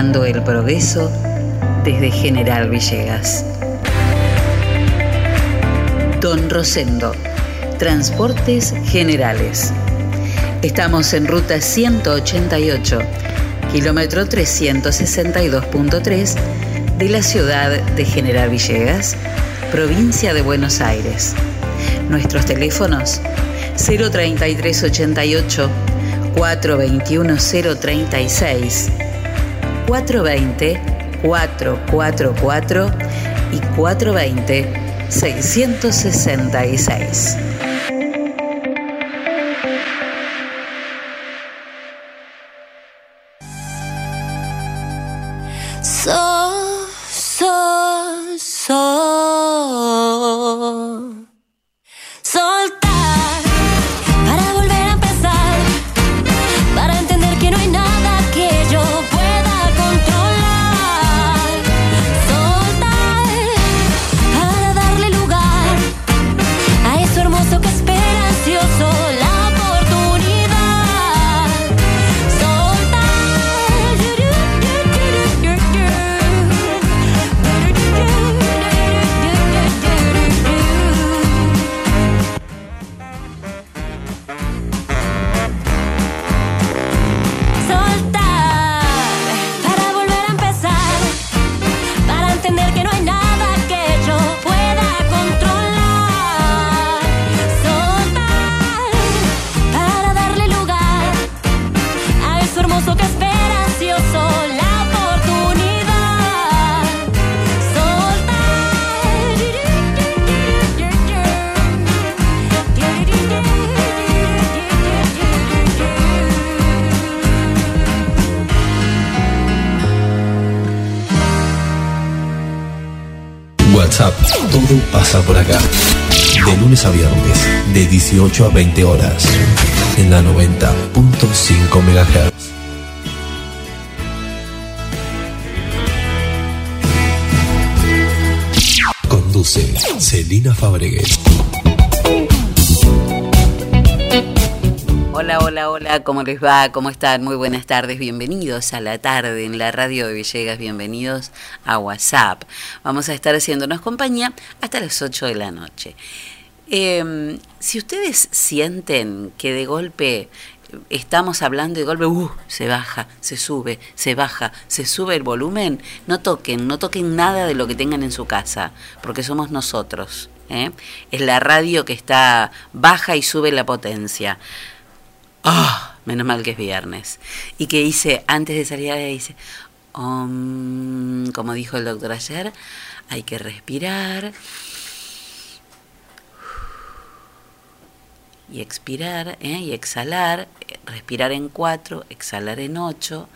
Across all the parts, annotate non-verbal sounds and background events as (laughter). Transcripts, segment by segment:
el progreso desde General Villegas. Don Rosendo, Transportes Generales. Estamos en ruta 188, kilómetro 362.3 de la ciudad de General Villegas, provincia de Buenos Aires. Nuestros teléfonos 03388 421 036 420 444 y 420 de 18 a 20 horas. En la 90.5 MHz. Conduce Celina Fabregues. Hola, hola, hola, ¿cómo les va? ¿Cómo están? Muy buenas tardes, bienvenidos a la tarde en la radio de Villegas, bienvenidos a WhatsApp. Vamos a estar haciéndonos compañía hasta las 8 de la noche. Em, si ustedes sienten que de golpe estamos hablando y de golpe uh, se baja, se sube, se baja, se sube el volumen, no toquen, no toquen nada de lo que tengan en su casa, porque somos nosotros. ¿eh? Es la radio que está baja y sube la potencia. ¡Ah! menos mal que es viernes. Y que hice, antes de salir, dice, como dijo el doctor ayer, hay que respirar y expirar ¿eh? y exhalar, respirar en cuatro, exhalar en ocho,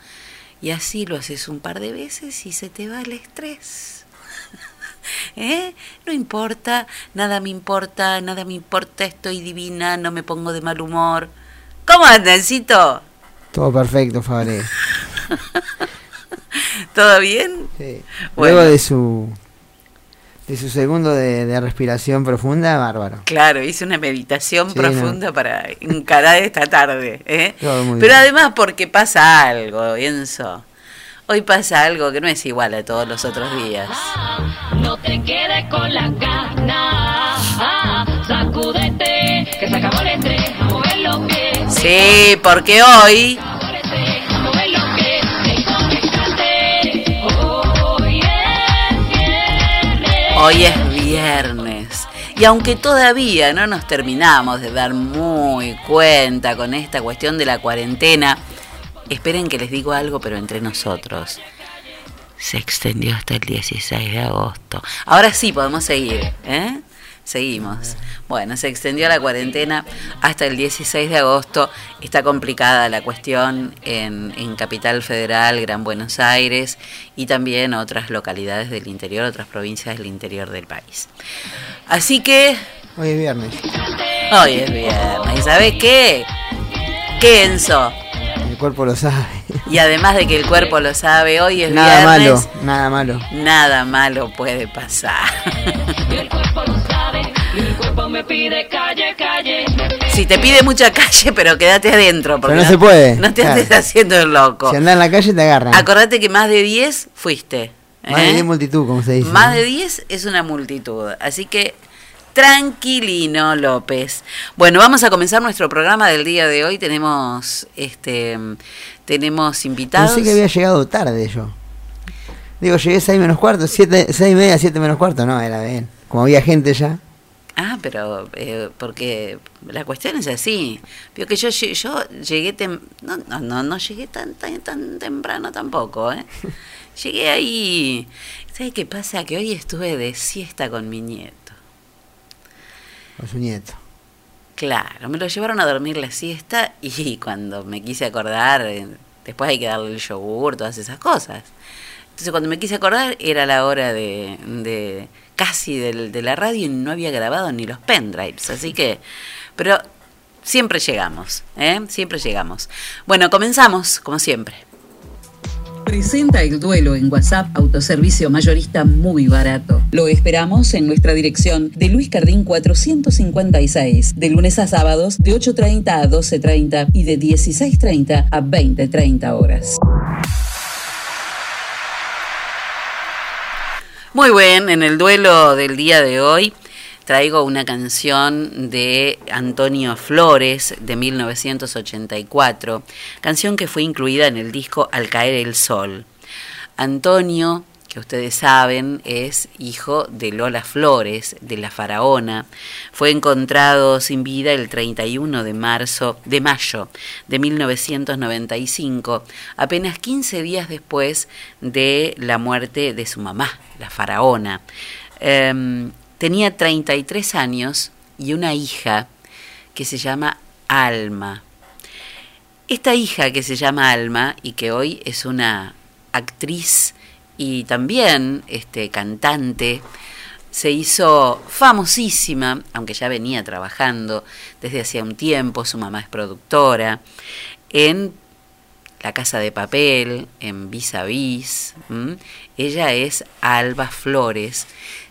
y así lo haces un par de veces y se te va el estrés. (laughs) ¿Eh? No importa, nada me importa, nada me importa, estoy divina, no me pongo de mal humor. ¿Cómo andancito? Todo perfecto, Fabre. (laughs) ¿Todo bien? Sí. Luego de su de su segundo de, respiración profunda, bárbaro. Claro, hice una meditación profunda para encarar esta tarde. ¿eh? Pero además porque pasa algo, pienso. Hoy pasa algo que no es igual a todos los otros días. No te quedes con la gana, ah, sacúdete, que se acabó el a Sí, porque hoy... Hoy es viernes. Y aunque todavía no nos terminamos de dar muy cuenta con esta cuestión de la cuarentena, esperen que les digo algo, pero entre nosotros. Se extendió hasta el 16 de agosto. Ahora sí podemos seguir, ¿eh? Seguimos. Bueno, se extendió la cuarentena hasta el 16 de agosto. Está complicada la cuestión en, Capital Federal, Gran Buenos Aires y también otras localidades del interior, otras provincias del interior del país. Así que... Hoy es viernes. Hoy es viernes. ¿Y sabes qué? ¿Qué, Enzo? El cuerpo lo sabe. Y además de que el cuerpo lo sabe, hoy es nada viernes. Nada malo, nada malo. Nada malo puede pasar. el cuerpo lo sabe, me pide calle, calle. Si te pide mucha calle, pero quédate adentro. Porque Pero no se puede, No te claro. estés haciendo el loco. Si andás en la calle te agarran. Acordate que más de 10 fuiste. Más de ¿eh? 10 multitud, como se dice. Más ¿no? de 10 es una multitud. Así que tranquilino, López. Bueno, vamos a comenzar nuestro programa del día de hoy. Tenemos este tenemos invitados. Pensé que había llegado tarde yo. Digo, llegué 6 menos cuarto, 7, 6 y media, 7 menos cuarto. No, era bien. Como había gente ya. Ah, pero eh, porque la cuestión es así. Vio que yo yo llegué tem- no, no no no llegué tan tan tan temprano tampoco, ¿eh? (laughs) Llegué ahí. ¿Sabes qué pasa? Que hoy estuve de siesta con mi nieto. Con su nieto. Claro, me lo llevaron a dormir la siesta y cuando me quise acordar, eh, después hay que darle el yogur, todas esas cosas. Entonces cuando me quise acordar era la hora de, de casi del- de la radio y no había grabado ni los pendrives, así que, pero siempre llegamos, ¿eh? Siempre llegamos. Bueno, comenzamos, como siempre. Presenta el duelo en WhatsApp Autoservicio Mayorista muy barato. Lo esperamos en nuestra dirección de Luis Cardín 456, de lunes a sábados de 8.30 a 12.30 y de 16.30 a 20.30 horas. Muy bien, en el duelo del día de hoy traigo una canción de Antonio Flores de 1984, canción que fue incluida en el disco Al caer el sol. Antonio, que ustedes saben, es hijo de Lola Flores, de la faraona. Fue encontrado sin vida el 31 de marzo, de mayo de 1995, apenas 15 días después de la muerte de su mamá, la faraona. Em, tenía 33 años y una hija que se llama Alma. Esta hija que se llama Alma y que hoy es una actriz y también este, cantante, se hizo famosísima, aunque ya venía trabajando desde hacía un tiempo, su mamá es productora, en La Casa de Papel, en Vis a Vis. Ella es Alba Flores,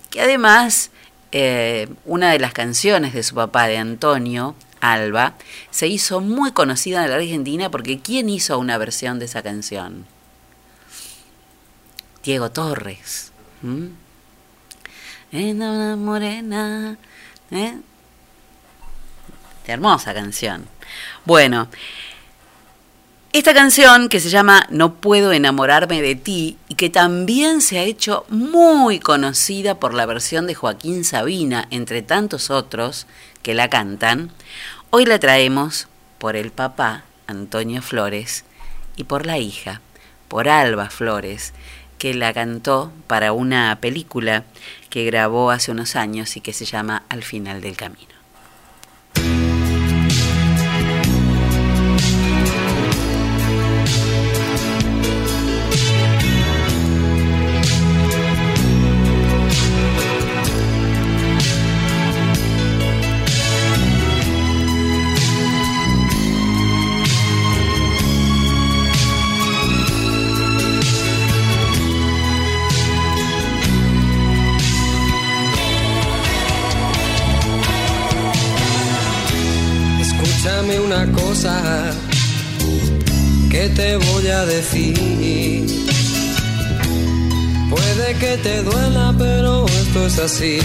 que además eh, una de las canciones de su papá, de Antonio, Alba, se hizo muy conocida en la Argentina porque ¿quién hizo una versión de esa canción? Diego Torres. ¿m? Era una morena. ¿eh? Hermosa canción. Bueno, esta canción que se llama No puedo enamorarme de ti y que también se ha hecho muy conocida por la versión de Joaquín Sabina, entre tantos otros que la cantan, hoy la traemos por el papá, Antonio Flores, y por la hija, por Alba Flores, que la cantó para una película que grabó hace unos años y que se llama Al final del camino. Es así.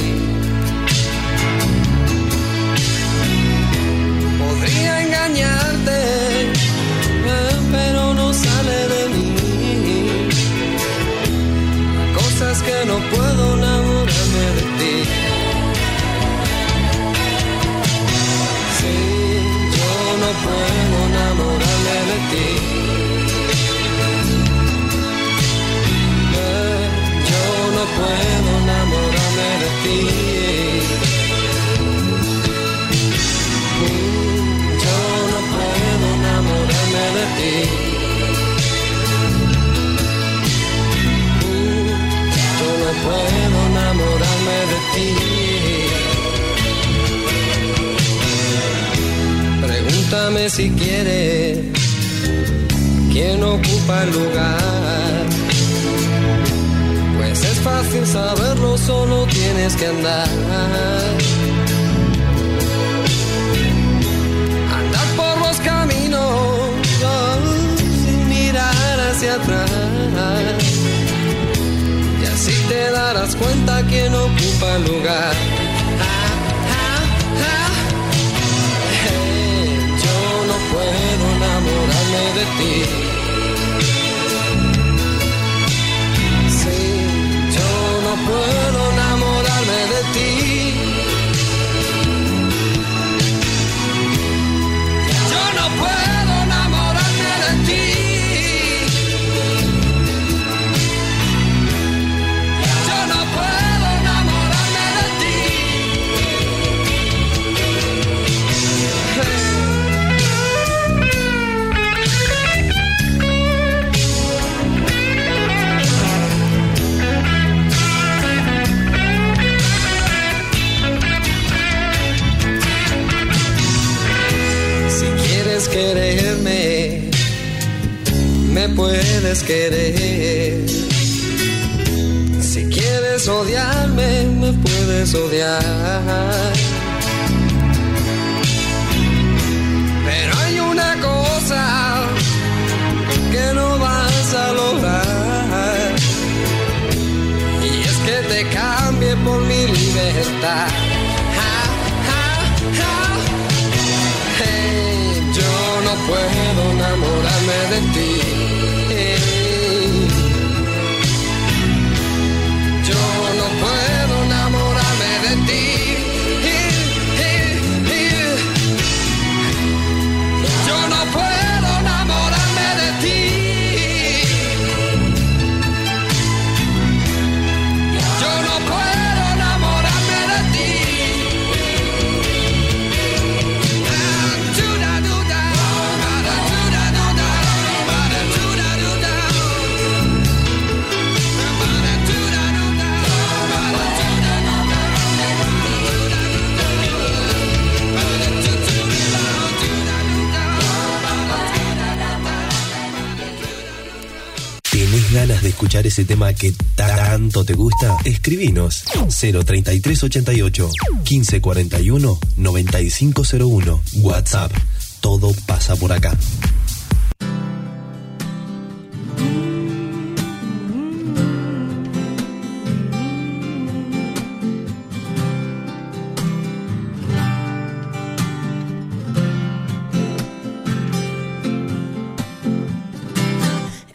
Escribinos 03388 1541 9501. WhatsApp. Todo pasa por acá.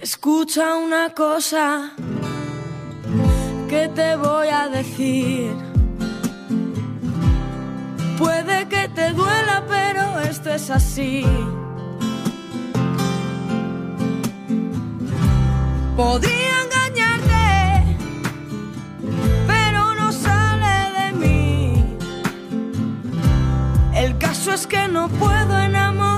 Escucha una cosa ¿qué te voy a decir? Puede que te duela, pero esto es así. Podría engañarte, pero no sale de mí. El caso es que no puedo enamorar.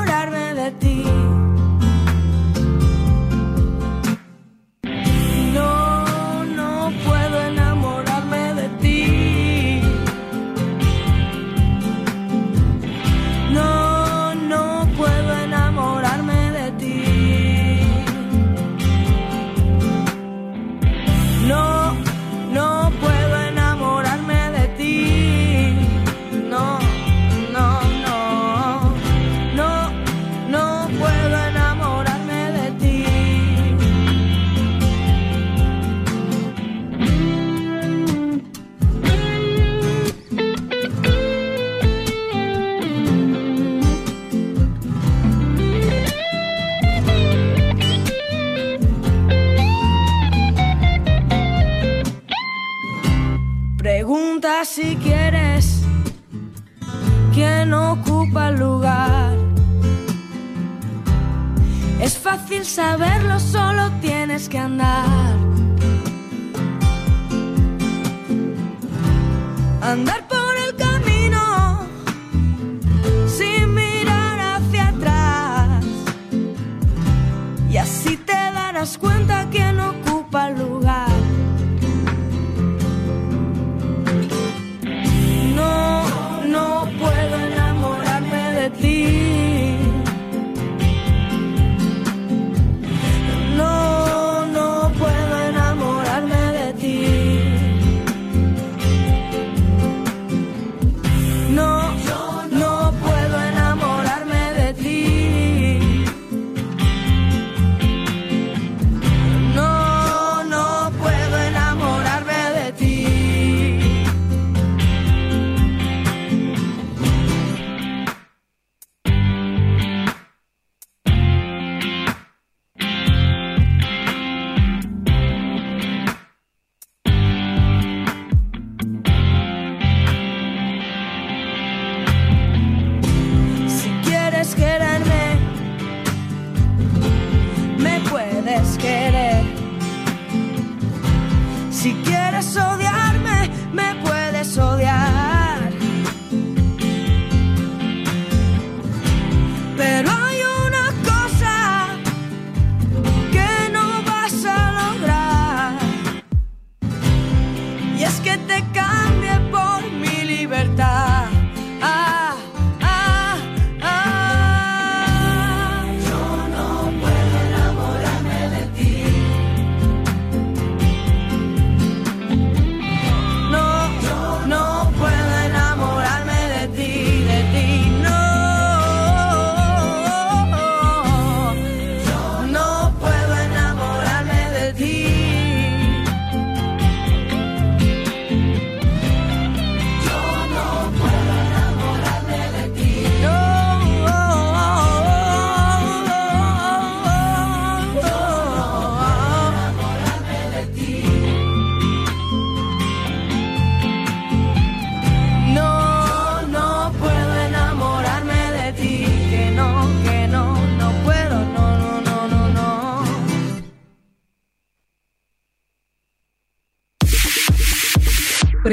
saberlo, solo tienes que andar. Andar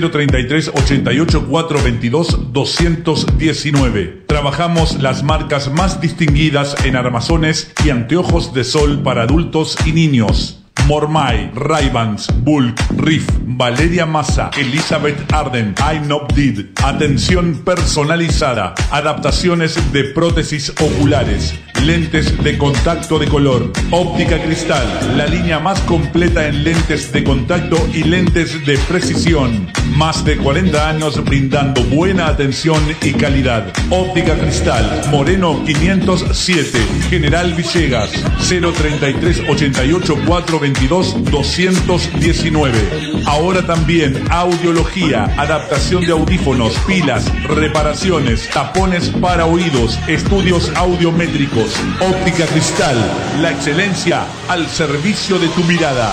033 88 422 219. Trabajamos las marcas más distinguidas en armazones y anteojos de sol para adultos y niños. Mormai, Raybans, Bulk, Riff, Valeria Massa, Elizabeth Arden, I Not Did. Atención personalizada, adaptaciones de prótesis oculares, lentes de contacto de color, óptica cristal, la línea más completa en lentes de contacto y lentes de precisión. Más de 40 años brindando buena atención y calidad. Óptica cristal, Moreno 507, General Villegas, 033 88 422 219. Ahora también audiología, adaptación de audífonos, pilas, reparaciones, tapones para oídos, estudios audiométricos, óptica cristal, la excelencia al servicio de tu mirada.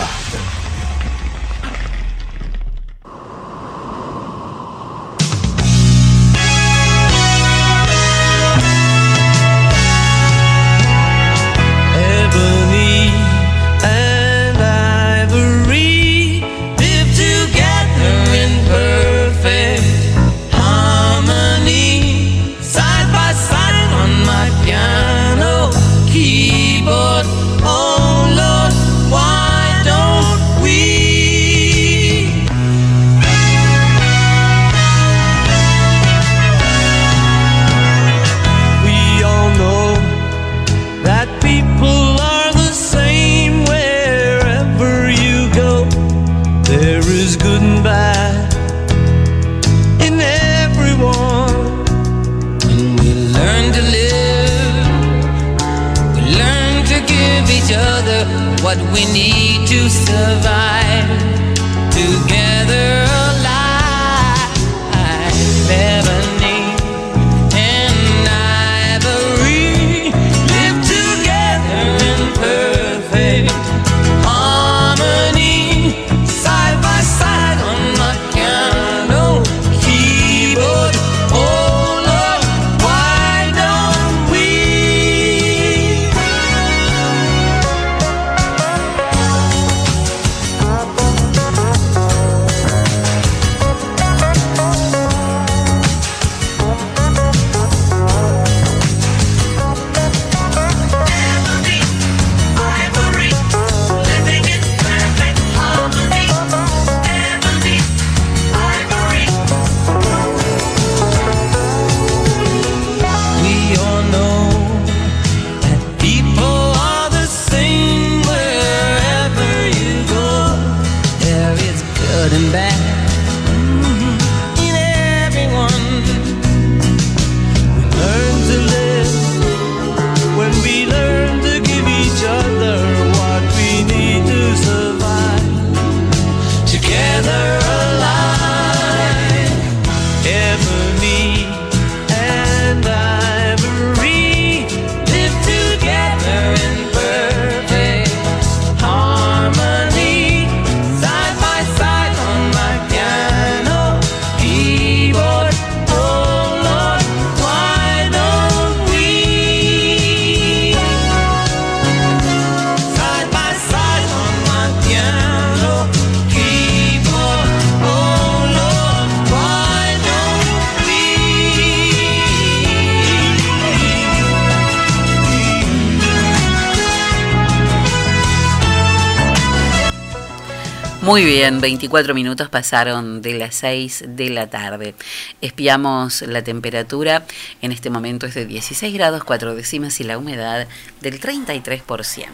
Bien, 24 minutos pasaron de las 6 de la tarde. Espiamos la temperatura, en este momento es de 16 grados 4 décimas y la humedad del 33%.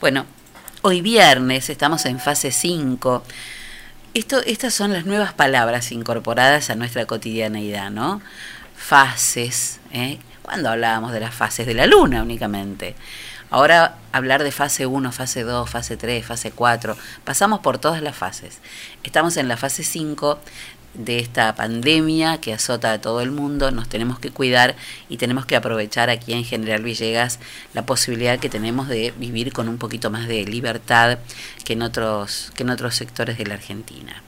Bueno, hoy viernes estamos en fase 5. Esto, estas son las nuevas palabras incorporadas a nuestra cotidianeidad, ¿no? Fases, ¿eh? Cuando hablábamos de las fases de la luna únicamente. Ahora hablar de fase 1, fase 2, fase 3, fase 4, pasamos por todas las fases. Estamos en la fase 5 de esta pandemia que azota a todo el mundo, nos tenemos que cuidar y tenemos que aprovechar aquí en General Villegas la posibilidad que tenemos de vivir con un poquito más de libertad que en otros, que en otros sectores de la Argentina.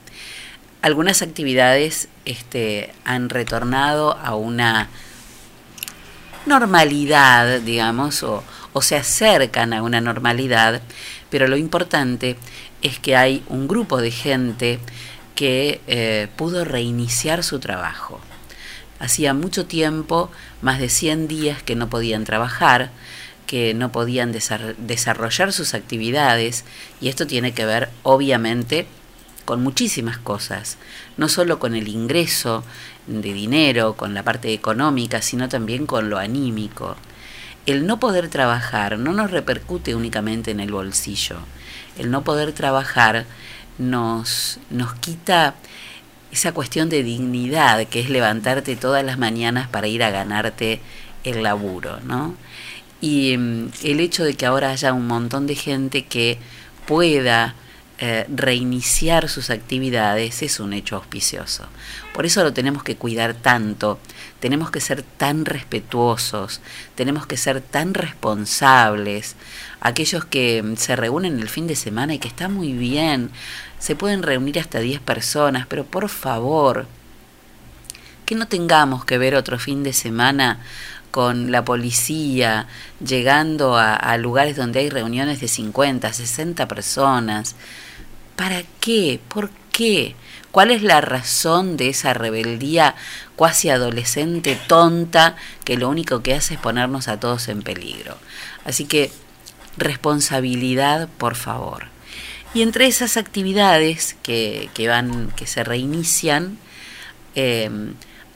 Algunas actividades este, han retornado a una normalidad, digamos, o, o se acercan a una normalidad, pero lo importante es que hay un grupo de gente que eh, pudo reiniciar su trabajo. Hacía mucho tiempo, más de 100 días que no podían trabajar, que no podían desar- desarrollar sus actividades y esto tiene que ver obviamente con muchísimas cosas, no solo con el ingreso de dinero, con la parte económica, sino también con lo anímico. El no poder trabajar no nos repercute únicamente en el bolsillo. El no poder trabajar nos, nos quita esa cuestión de dignidad que es levantarte todas las mañanas para ir a ganarte el laburo, ¿no? Y mm, el hecho de que ahora haya un montón de gente que pueda eh, reiniciar sus actividades es un hecho auspicioso. Por eso lo tenemos que cuidar tanto, tenemos que ser tan respetuosos, tenemos que ser tan responsables. Aquellos que mm, se reúnen el fin de semana y que está muy bien, se pueden reunir hasta 10 personas, pero por favor, que no tengamos que ver otro fin de semana con la policía llegando a, a lugares donde hay reuniones de 50, 60 personas. ¿Para qué? ¿Por qué? ¿Cuál es la razón de esa rebeldía cuasi adolescente tonta que lo único que hace es ponernos a todos en peligro? Así que responsabilidad, por favor. Y entre esas actividades que, que van, que se reinician, eh,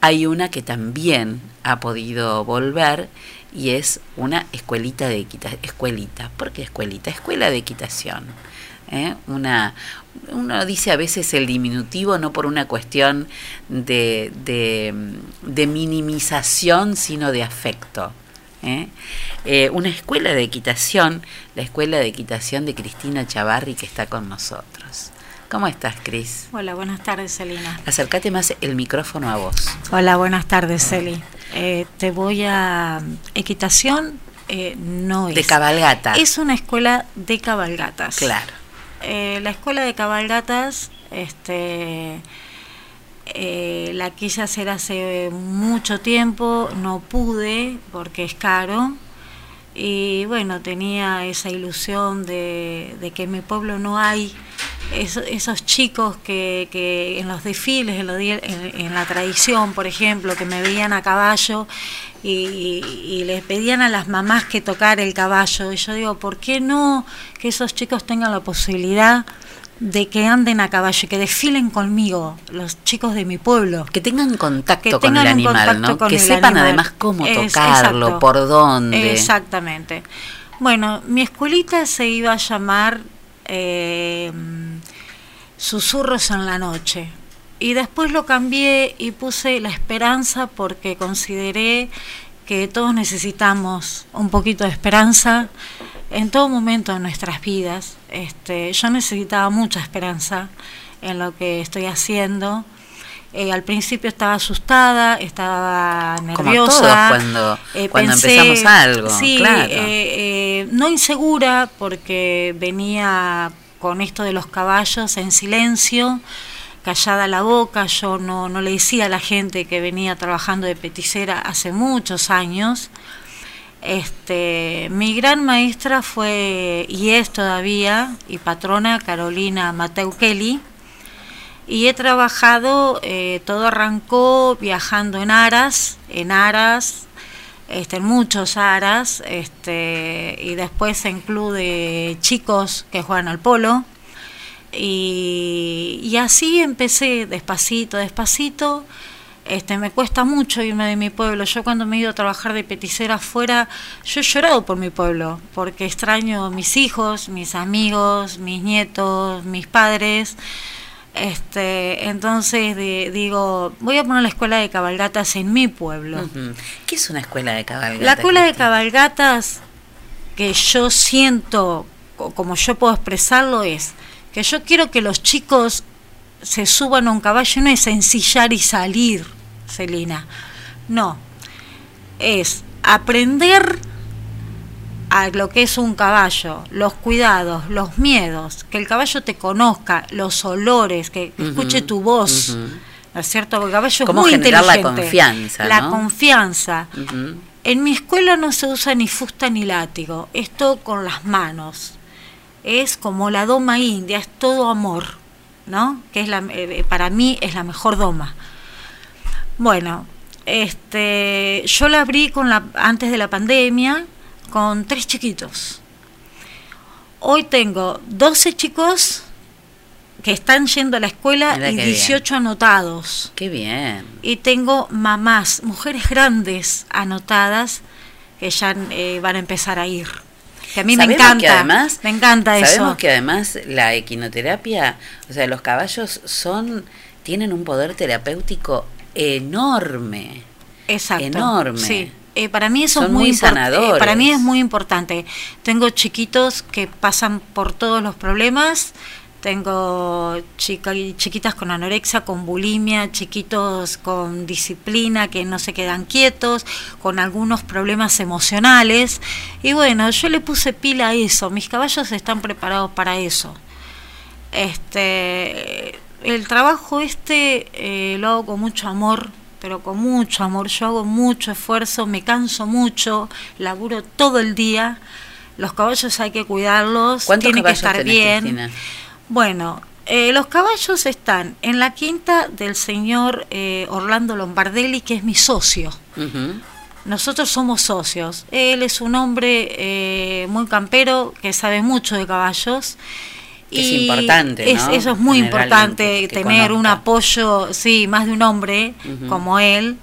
hay una que también ha podido volver y es una escuelita de equitación. Escuelita, ¿por qué escuelita? Escuela de equitación. ¿eh? Una, uno dice a veces el diminutivo no por una cuestión de, de, de minimización, sino de afecto. ¿eh? Eh, una escuela de equitación, la escuela de equitación de Cristina Chavarri que está con nosotros. ¿Cómo estás, Cris? Hola, buenas tardes, Celina. Acércate más el micrófono a vos. Hola, buenas tardes, Celi. Eh, te voy a... Equitación eh, no es... De cabalgata. Es una escuela de cabalgatas. Claro. Eh, la escuela de cabalgatas, este, eh, la quise hacer hace mucho tiempo, no pude porque es caro. Y bueno, tenía esa ilusión de, que en mi pueblo no hay eso- esos chicos que, en los desfiles, en la tradición, por ejemplo, que me veían a caballo y, y- les pedían a las mamás que tocara el caballo. Y yo digo, ¿por qué no que esos chicos tengan la posibilidad de que anden a caballo y que desfilen conmigo, los chicos de mi pueblo? Que tengan contacto Que con tengan el animal, contacto ¿no? con Que sepan animal. además cómo Es- tocarlo, exacto. por dónde. Exactamente. Bueno, mi escuelita se iba a llamar eh, Susurros en la Noche. Y después lo cambié y puse La Esperanza porque consideré que todos necesitamos un poquito de esperanza en todo momento de nuestras vidas. Este, yo necesitaba mucha esperanza en lo que estoy haciendo. Eh, al principio estaba asustada, estaba Como nerviosa. todos cuando- eh, cuando empezamos algo, Sí, claro. eh, no insegura porque venía con esto de los caballos en silencio, callada la boca, yo no, no le decía a la gente que venía trabajando de peticera hace muchos años. Este, mi gran maestra fue y es todavía y patrona Carolina Mateu Kelly y he trabajado, eh, todo arrancó viajando en aras, en aras, este, en muchos aras, este, y después en club de chicos que juegan al polo. Y, y así empecé despacito, despacito. Este, me cuesta mucho irme de mi pueblo. Yo cuando me he ido a trabajar de peticera afuera, yo he llorado por mi pueblo, porque extraño mis hijos, mis amigos, mis nietos, mis padres. Este, entonces de- digo, voy a poner la escuela de cabalgatas en mi pueblo. ¿Qué es una escuela de cabalgata? La escuela de cabalgatas que yo siento, co- como yo puedo expresarlo, es que yo quiero que los chicos se suban a un caballo, no es ensillar y salir, Celina. No, es aprender a lo que es un caballo, los cuidados, los miedos, que el caballo te conozca, los olores, que escuche tu voz. ¿No es cierto? Porque el caballo es Cómo muy generar la confianza, La ¿no? confianza. En mi escuela no se usa ni fusta ni látigo, esto con las manos. Es como la doma india, es todo amor. ¿no? Que es la, eh, para mí es la mejor doma. Bueno, este, yo la abrí con la, antes de la pandemia con tres chiquitos. Hoy tengo 12 chicos que están yendo a la escuela Mira y qué 18 anotados. Qué bien. Y tengo mamás, mujeres grandes anotadas que ya eh, van a empezar a ir. Que a mí me Sabemos encanta. que además, me encanta sabemos eso. que además la equinoterapia, o sea, los caballos son tienen un poder terapéutico enorme. Exacto. enorme. Sí. Eh, para mí eso Son es muy, muy eh, sanadores. para mí es muy importante. Tengo chiquitos que pasan por todos los problemas. Tengo chica, chiquitas con anorexia, con bulimia, chiquitos con disciplina que no se quedan quietos, con algunos problemas emocionales. Y bueno, yo le puse pila a eso. Mis caballos están preparados para eso. Este, el trabajo este eh, lo hago con mucho amor, pero con mucho amor. Yo hago mucho esfuerzo, me canso mucho, laburo todo el día. Los caballos hay que cuidarlos, ¿Cuántos tienen que estar bien. Cristina? Bueno, eh, los caballos están en la quinta del señor eh, Orlando Lombardelli, que es mi socio. Nosotros somos socios. Él es un hombre eh, muy campero que sabe mucho de caballos. Es importante, es- ¿no? eso es muy Tener importante, tener un apoyo, sí, más de un hombre como él.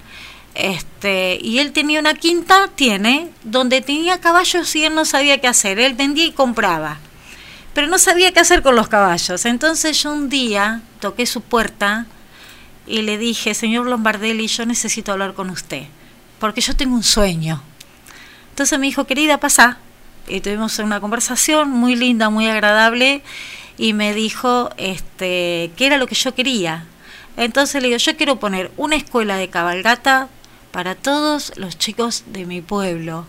Este, y él tenía una quinta, tiene, donde tenía caballos y él no sabía qué hacer. Él vendía y compraba, pero no sabía qué hacer con los caballos. Entonces yo un día toqué su puerta y le dije, señor Lombardelli, yo necesito hablar con usted, porque yo tengo un sueño. Entonces me dijo, querida, pasa. Y tuvimos una conversación muy linda, muy agradable, y me dijo este, qué era lo que yo quería. Entonces le digo, yo quiero poner una escuela de cabalgata para todos los chicos de mi pueblo.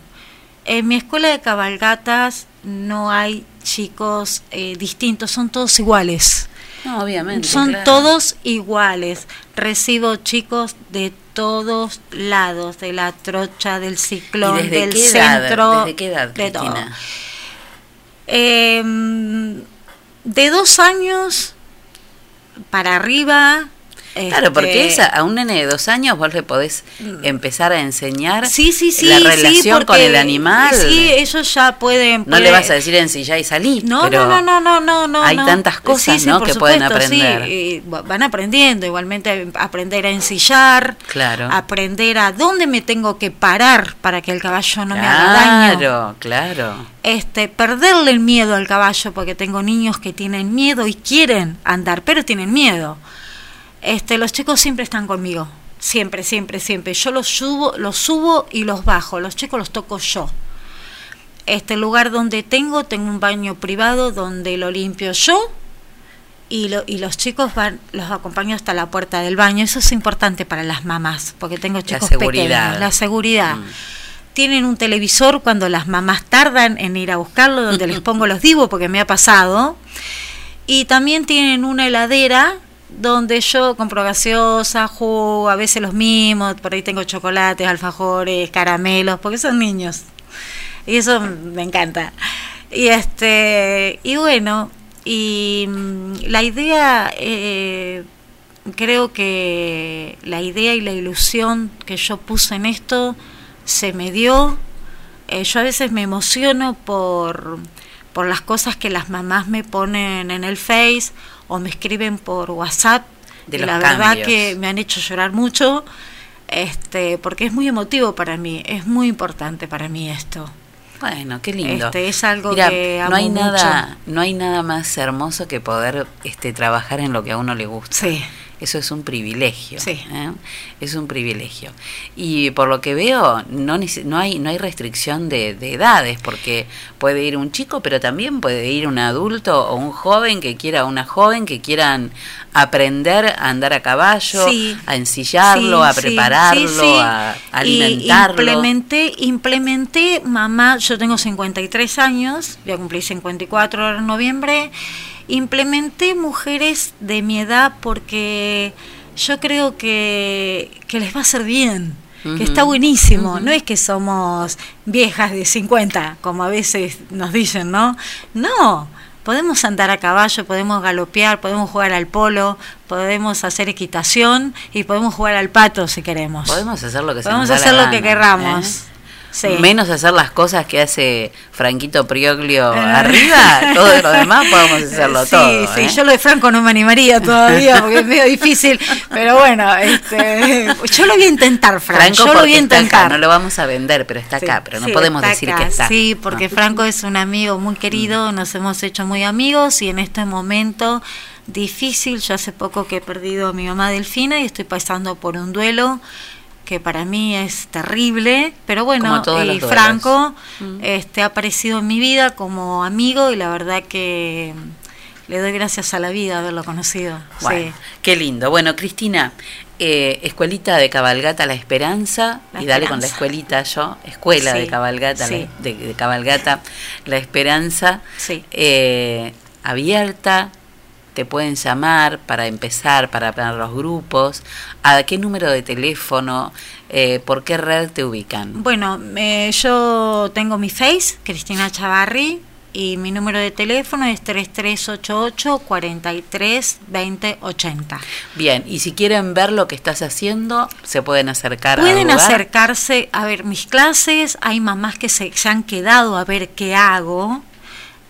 En mi escuela de cabalgatas no hay chicos eh, distintos, son todos iguales. No, obviamente. Son claro. todos iguales. Recibo chicos de todos lados, de la trocha, del ciclón, ¿Y desde del qué edad? centro, ¿Desde qué edad, de todo. Em, de dos años para arriba. Claro, porque este, Mm. esa, a un nene de dos años vos le podés empezar a enseñar Sí, sí, sí. la relación con el animal. Sí, ellos ya pueden. no le vas a decir ensillá y salí, No, pero no, no, no, no, no. hay no. tantas cosas, que pueden supuesto, aprender. y va- van aprendiendo, igualmente aprender a ensillar, Claro. aprender a dónde me tengo que parar para que el caballo no me haga daño. Claro, claro. Este, perderle el miedo al caballo, porque tengo niños que tienen miedo y quieren andar, pero tienen miedo. Este, los chicos siempre están conmigo, siempre, siempre, siempre. Yo los subo, los subo y los bajo. Los chicos los toco yo. Este lugar donde tengo, tengo un baño privado donde lo limpio yo y, lo- y los chicos van, los acompaño hasta la puerta del baño. Eso es importante para las mamás, porque tengo chicos seguridad. pequeños. La seguridad. Mm. Tienen un televisor cuando las mamás tardan en ir a buscarlo, donde les (laughs) pongo los divos, porque me ha pasado. Y también tienen una heladera donde yo compro gaseosa, jugo, a veces los mimos, por ahí tengo chocolates, alfajores, caramelos, porque son niños. Y eso me encanta. Y este y bueno, y mm, la idea eh, creo que la idea y la ilusión que yo puse en esto se me dio. Eh, yo a veces me emociono por, por las cosas que las mamás me ponen en el Face o me escriben por WhatsApp. De los la verdad cambios. que me han hecho llorar mucho, este, porque es muy emotivo para mí, es muy importante para mí esto. Bueno, qué lindo. Este, es algo que no hay amo nada, no hay nada más hermoso que poder este trabajar en lo que a uno le gusta. Sí. Eso es un privilegio. Sí. ¿eh? Es un privilegio. Y por lo que veo, no, no, hay, no hay restricción de, de edades, porque puede ir un chico, pero también puede ir un adulto o un joven que quiera, una joven que quieran aprender a andar a caballo, Sí. a ensillarlo, Sí, a prepararlo, sí, sí. a Y alimentarlo. implementé, implementé, mamá, yo tengo 53 años, voy a cumplir 54 ahora en noviembre, implementé mujeres de mi edad porque yo creo que, que les va a hacer bien. Que está buenísimo, no es que somos viejas de 50, como a veces nos dicen, ¿no? No, podemos andar a caballo, podemos galopear, podemos jugar al polo, podemos hacer equitación y podemos jugar al pato si queremos. Podemos hacer lo que Podemos hacer lo que querramos. ¿eh? Sí. Menos hacer las cosas que hace Franquito Prioglio Eh. arriba, (laughs) todo lo demás podemos hacerlo sí, todo. Sí, ¿eh? yo lo de Franco no me animaría todavía porque es medio difícil, pero bueno, este, (laughs) yo lo voy a intentar, Franco, Franco yo lo voy a acá, intentar. no lo vamos a vender, pero está Sí, acá, pero no podemos decir acá. que está. Sí, porque No. Franco es un amigo muy querido, nos hemos hecho muy amigos y en este momento difícil, yo hace poco que he perdido a mi mamá Delfina y estoy pasando por un duelo que para mí es terrible, pero bueno, y duelos. Franco Mm. este, ha aparecido en mi vida como amigo y la verdad que le doy gracias a la vida haberlo conocido. Bueno, sí. qué lindo. Bueno, Cristina, eh, Escuelita de Cabalgata La Esperanza, La y dale con la escuelita yo, Escuela de Cabalgata, sí. la, de, de Cabalgata La Esperanza, Sí. eh, abierta, te pueden llamar para empezar, para para los grupos, a qué número de teléfono, eh, por qué red te ubican. Bueno, eh, yo tengo mi face, Cristina Chavarri, y mi número de teléfono es 3388 43 20 80. Bien, y si quieren ver lo que estás haciendo, se pueden acercar al Pueden lugar. acercarse a ver mis clases, hay mamás que se, se han quedado a ver qué hago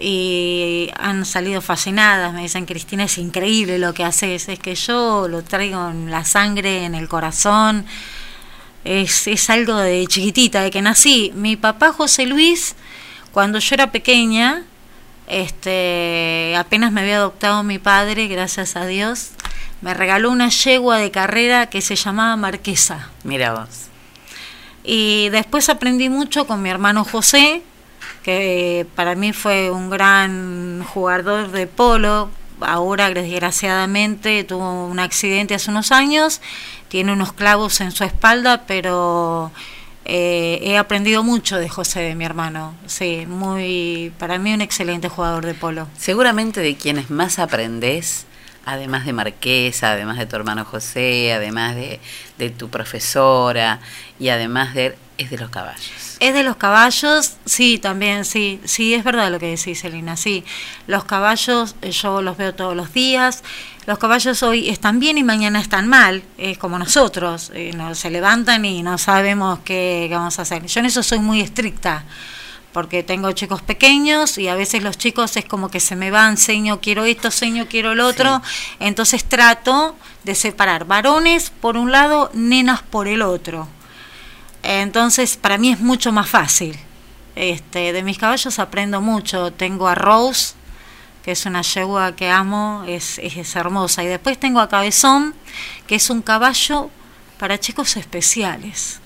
y han salido fascinadas, me dicen, Cristina, es increíble lo que haces, es que yo lo traigo en la sangre, en el corazón, es, es algo de chiquitita, de que nací. Mi papá José Luis, cuando yo era pequeña, este, apenas me había adoptado mi padre, gracias a Dios, me regaló una yegua de carrera que se llamaba Marquesa. Mira vos. Y después aprendí mucho con mi hermano José, que para mí fue un gran jugador de polo. Ahora, desgraciadamente, tuvo un accidente hace unos años, tiene unos clavos en su espalda, pero eh, he aprendido mucho de José, de mi hermano. Sí, muy, para mí un excelente jugador de polo. Seguramente de quienes más aprendés, además de Marquesa, además de tu hermano José, además de, de tu profesora y además de es de los caballos. Es de los caballos, sí, también, sí, sí, es verdad lo que decís, Elina, sí. Los caballos eh, yo los veo todos los días. Los caballos hoy están bien y mañana están mal, es como nosotros, eh, no, se levantan y no sabemos qué, qué vamos a hacer. Yo en eso soy muy estricta, porque tengo chicos pequeños y a veces los chicos es como que se me van, seño, quiero esto, seño, quiero el otro. Entonces trato de separar varones por un lado, nenas por el otro. Entonces, para mí es mucho más fácil. Este, de mis caballos aprendo mucho. Tengo a Rose, que es una yegua que amo, es, es, es hermosa. Y después tengo a Cabezón, que es un caballo para chicos especiales.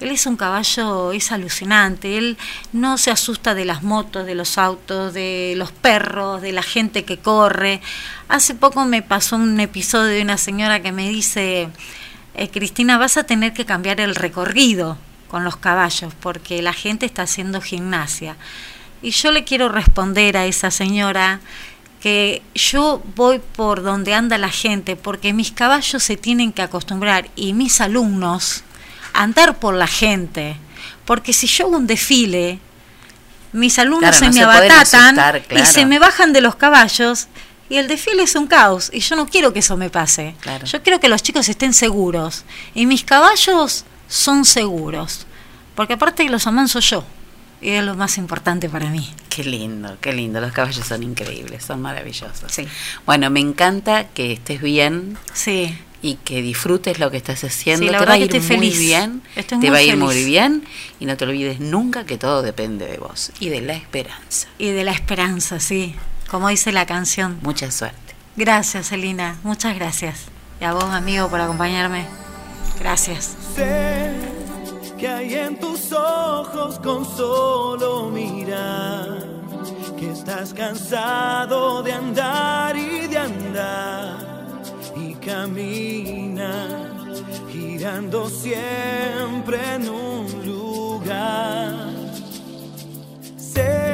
Él es un caballo, es alucinante. Él no se asusta de las motos, de los autos, de los perros, de la gente que corre. Hace poco me pasó un episodio de una señora que me dice, eh, Cristina, vas a tener que cambiar el recorrido con los caballos porque la gente está haciendo gimnasia. Y yo le quiero responder a esa señora que yo voy por donde anda la gente porque mis caballos se tienen que acostumbrar y mis alumnos a andar por la gente. Porque si yo hago un desfile, mis alumnos Claro, se no me se abatatan asustar, y se me bajan de los caballos y el desfile es un caos y yo no quiero que eso me pase. Claro. Yo quiero que los chicos estén seguros y mis caballos son seguros, porque aparte los amanso yo y es lo más importante para mí. Qué lindo, qué lindo. Los caballos son increíbles, son maravillosos. Sí. Bueno, me encanta que estés bien Sí. y que disfrutes lo que estás haciendo. Sí, la te va a que ir estoy muy feliz. bien. Estoy te muy va a ir feliz. muy bien y no te olvides nunca que todo depende de vos y de la esperanza. Y de la esperanza, sí, como dice la canción. Mucha suerte. Gracias, Elina, muchas gracias. Y a vos, amigo, por acompañarme. Gracias. Sé que hay en tus ojos con solo mirar que estás cansado de andar y de andar y camina girando siempre en un lugar. Sé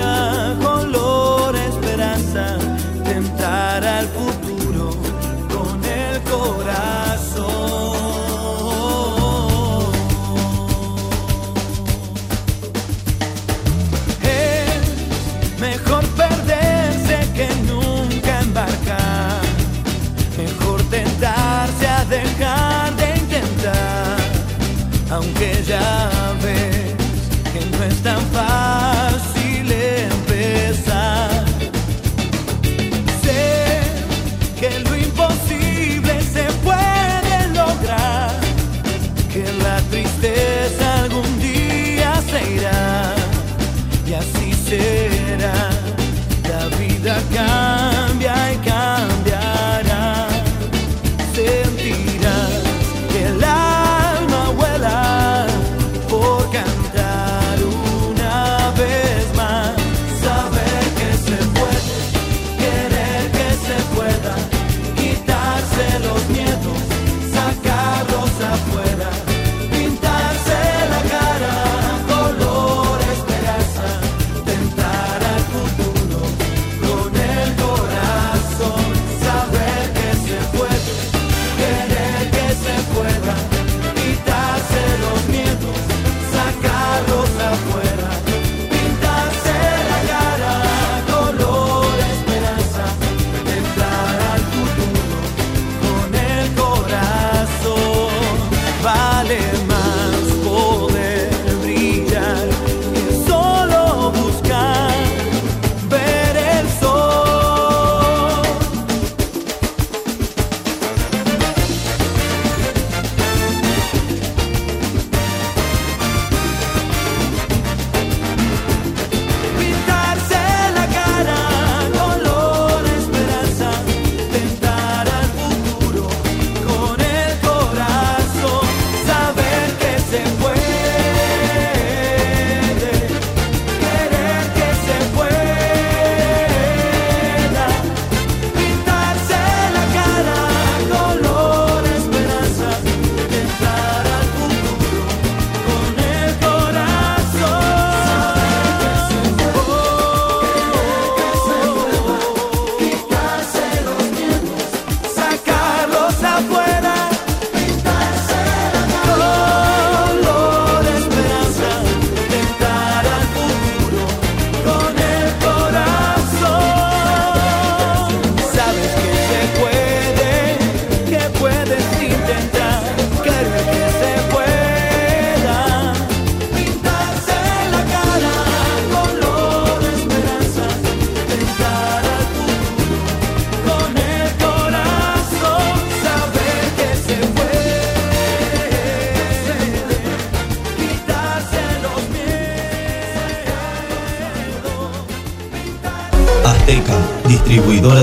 color esperanza, tentar al futuro con el corazón. Es mejor perderse que nunca embarcar. Mejor tentarse a dejar de intentar. Aunque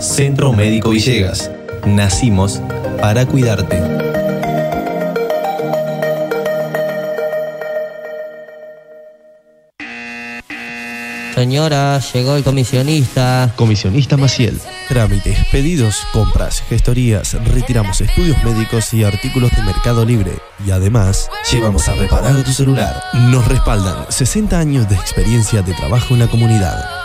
Centro Médico Villegas. Nacimos para cuidarte. Señora, llegó el comisionista. Comisionista Maciel. Trámites, pedidos, compras, gestorías, retiramos estudios médicos y artículos de Mercado Libre. Y además, llevamos a reparar tu celular. Nos respaldan 60 años de experiencia de trabajo en la comunidad.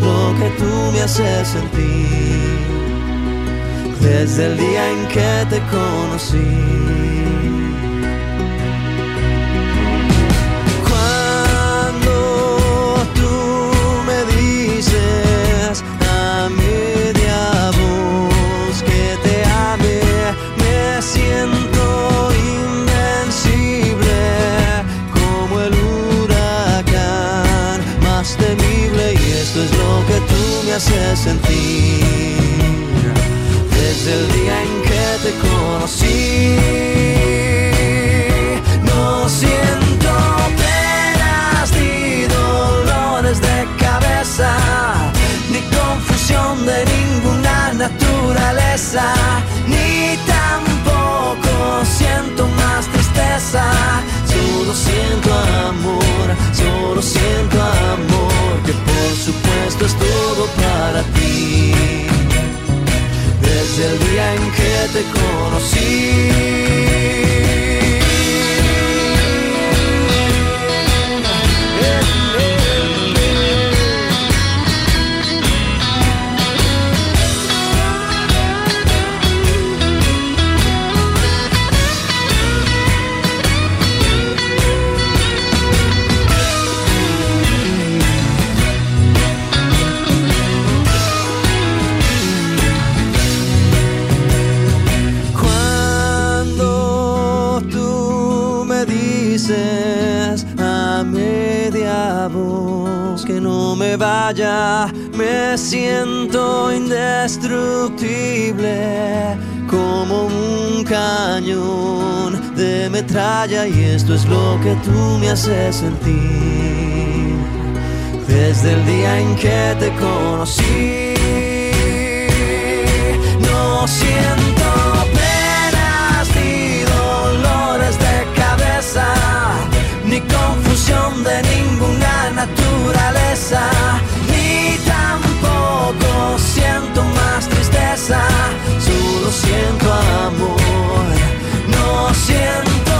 Lo que tú me haces sentir desde el día en que te conocí. Haces sentir desde el día en que te conocí. No siento penas ni dolores de cabeza, ni confusión de ninguna naturaleza, ni tampoco siento más tristeza. Desde el día en que te conocí. Me siento indestructible como un cañón de metralla y esto es lo que tú me haces sentir desde el día en que te conocí. No siento penas ni dolores de cabeza, ni confusión de ninguna naturaleza, solo siento amor. No siento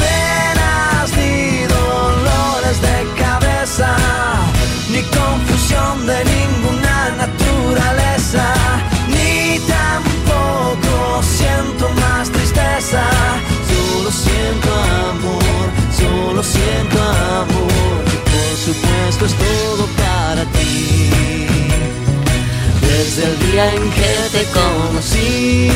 penas ni dolores de cabeza, ni confusión de ninguna naturaleza, ni tampoco siento más tristeza, solo siento amor, solo siento amor, que por supuesto es todo Desde el día en que te conocí.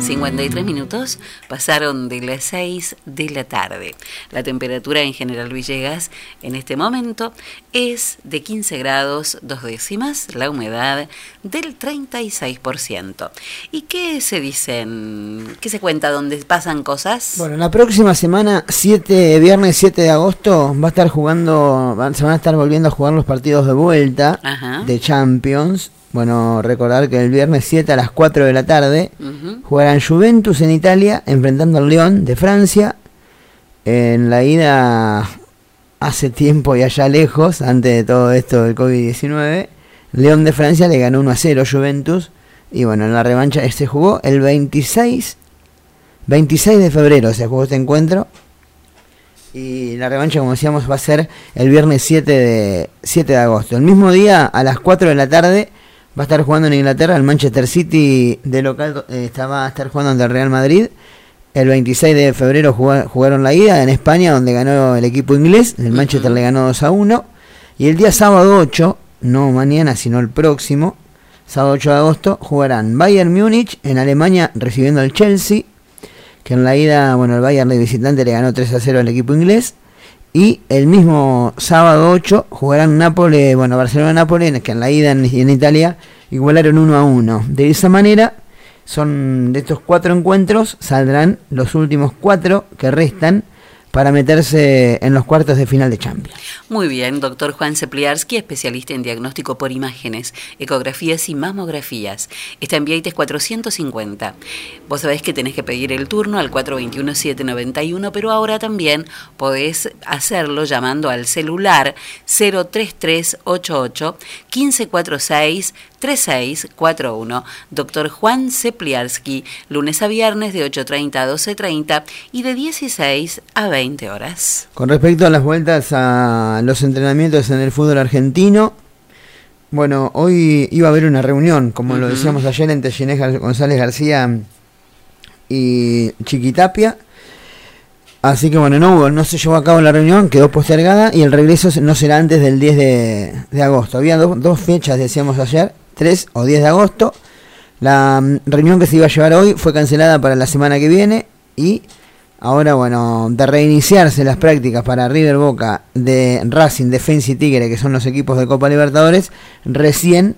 53 minutos pasaron de las 6 de la tarde. La temperatura en General Villegas en este momento es de 15 grados dos décimas, la humedad del 36%. ¿Y qué se dicen? ¿Qué se cuenta? ¿Dónde pasan cosas? Bueno, la próxima semana, 7, viernes 7 de agosto, va a estar jugando, se van a estar volviendo a jugar los partidos de vuelta Ajá. de Champions. Bueno, recordar que el viernes 7 a las 4 de la tarde jugarán Juventus en Italia enfrentando al León de Francia. En la ida hace tiempo y allá lejos, antes de todo esto del COVID-19, León de Francia le ganó 1 a 0 Juventus. Y bueno, en la revancha se jugó el 26, 26 de febrero se jugó este encuentro. Y la revancha, como decíamos, va a ser el viernes 7 de, 7 de agosto. El mismo día, a las 4 de la tarde, va a estar jugando en Inglaterra el Manchester City de local, eh, está- va a estar jugando ante el Real Madrid. El 26 de febrero juga- jugaron la ida en España, donde ganó el equipo inglés. El Manchester le ganó 2 a 1. Y el día sábado 8, no mañana, sino el próximo, sábado 8 de agosto, jugarán Bayern Múnich en Alemania recibiendo al Chelsea. Que en la ida, bueno, el Bayern de visitante le ganó 3 a 0 al equipo inglés. Y el mismo sábado 8 jugarán Nápoles, bueno, Barcelona-Nápoles, que en la ida en, en Italia igualaron 1 a 1. De esa manera, son de estos cuatro encuentros, saldrán los últimos cuatro que restan para meterse en los cuartos de final de Champions. Muy bien, doctor Juan Sepliarsky, especialista en diagnóstico por imágenes, ecografías y mamografías. Está en Vieites 450. Vos sabés que tenés que pedir el turno al 421-791, pero ahora también podés hacerlo llamando al celular 03388 1546 3641. Doctor Juan Sepliarsky, lunes a viernes de 8.30 a 12.30 y de 16 a 20 horas. Con respecto a las vueltas a los entrenamientos en el fútbol argentino, bueno, hoy iba a haber una reunión, como lo decíamos ayer, entre Ginés González García y Chiquitapia. Así que bueno, no hubo, no se llevó a cabo la reunión, quedó postergada y el regreso no será antes del 10 de, de agosto. Había do- dos fechas, decíamos ayer, 3 o 10 de agosto. La mm, reunión que se iba a llevar hoy fue cancelada para la semana que viene y ahora, bueno, de reiniciarse las prácticas para River Boca de Racing, Defensa y Tigre, que son los equipos de Copa Libertadores, recién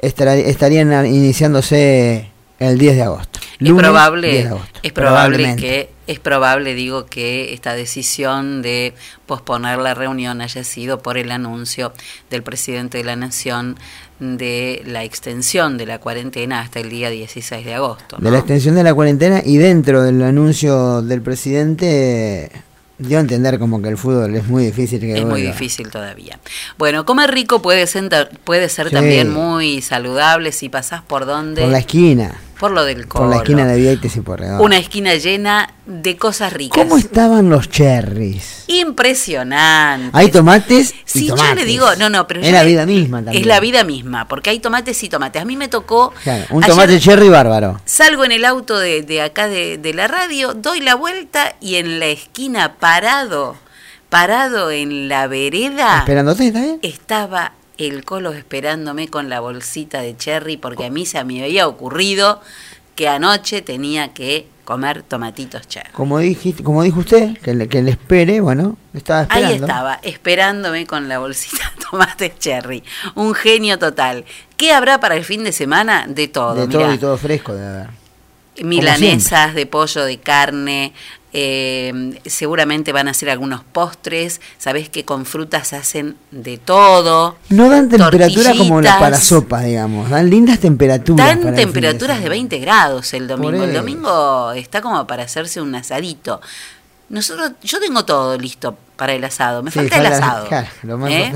estarían iniciándose el 10 de agosto. Es probable, 10 de agosto. es probable que es probable, digo, que esta decisión de posponer la reunión haya sido por el anuncio del presidente de la Nación de la extensión de la cuarentena hasta el día 16 de agosto. de la extensión de la cuarentena y dentro del anuncio del presidente dio a entender como que el fútbol es muy difícil que Es muy difícil todavía. Bueno, comer rico puede ser, puede ser Sí. también muy saludable si pasás por donde... Por la esquina, Por lo del por la esquina de Vieites y. Una esquina llena de cosas ricas. ¿Cómo estaban los cherries? Impresionante. Hay tomates y Sí, tomates. yo le digo, no, no, pero es la vida misma también. Es la vida misma, porque hay tomates y tomates. A mí me tocó. Claro, un ayer tomate cherry bárbaro. Salgo en el auto de, de acá de, de la radio, doy la vuelta y en la esquina parado, parado en la vereda, Esperándote, ¿está bien? estaba el colo esperándome con la bolsita de cherry porque a mí se me había ocurrido que anoche tenía que comer tomatitos cherry. Como dijiste, como dijo usted, que le, que le espere, bueno, estaba esperando. Ahí estaba, esperándome con la bolsita de tomates cherry. Un genio total. ¿Qué habrá para el fin de semana? De todo. De mirá. todo y todo fresco de haber. Milanesas de pollo, de carne. Eh, seguramente van a hacer algunos postres. Sabés que con frutas hacen de todo. No dan temperatura como la Tortillitas. para sopa, digamos. Dan lindas temperaturas. Dan para de temperaturas de, semana. 20 grados el domingo. El domingo está como para hacerse un asadito. Nosotros, yo tengo todo listo para el asado. Me Sí, falta el asado. (laughs) claro, lo ¿eh?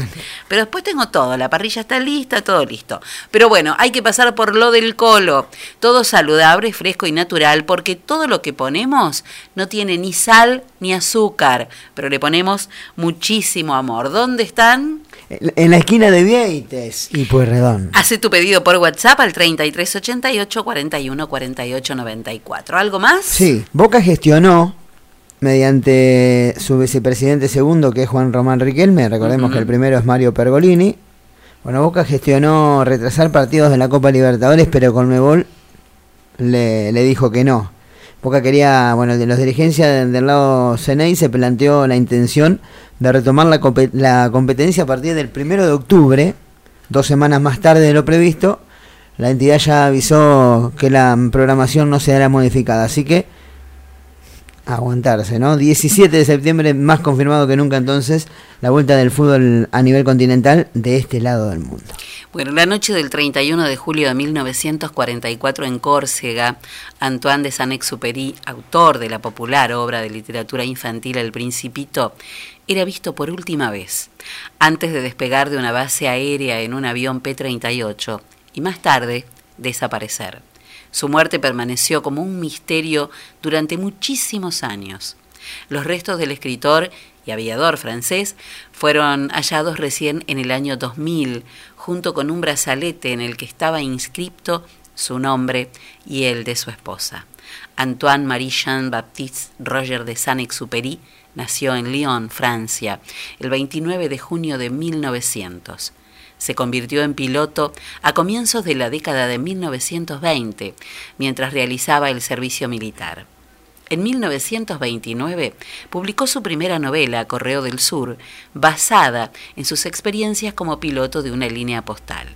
Pero después tengo todo. La parrilla está lista, todo listo. Pero bueno, hay que pasar por lo del colo. Todo saludable, fresco y natural, porque todo lo que ponemos no tiene ni sal ni azúcar, pero le ponemos muchísimo amor. ¿Dónde están? En la esquina de Vieites y Pueyrredón. Hace tu pedido por WhatsApp al 3388 41 48 94. ¿Algo más? Sí, Boca gestionó mediante su vicepresidente segundo, que es Juan Román Riquelme, recordemos que el primero es Mario Pergolini. Bueno, Boca gestionó retrasar partidos de la Copa Libertadores, pero Conmebol le, le dijo que no. Boca quería, bueno, de los dirigencias del, lado CNI se planteó la intención de retomar la, la competencia a partir del primero de octubre, dos semanas más tarde de lo previsto. La entidad ya avisó que la programación no será modificada, así que aguantarse, ¿no? 17 de septiembre, más confirmado que nunca entonces, la vuelta del fútbol a nivel continental de este lado del mundo. Bueno, la noche del 31 de julio de 1944 en Córcega, Antoine de Saint-Exupéry, autor de la popular obra de literatura infantil El Principito, era visto por última vez, antes de despegar de una base aérea en un avión P-38 y más tarde desaparecer. Su muerte permaneció como un misterio durante muchísimos años. Los restos del escritor y aviador francés fueron hallados recién en el año 2000, junto con un brazalete en el que estaba inscripto su nombre y el de su esposa. Antoine Marie Jean Baptiste Roger de Saint-Exupéry nació en Lyon, Francia, el 29 de junio de 1900. Se convirtió en piloto a comienzos de la década de 1920, mientras realizaba el servicio militar. En 1929 publicó su primera novela, Correo del Sur, basada en sus experiencias como piloto de una línea postal.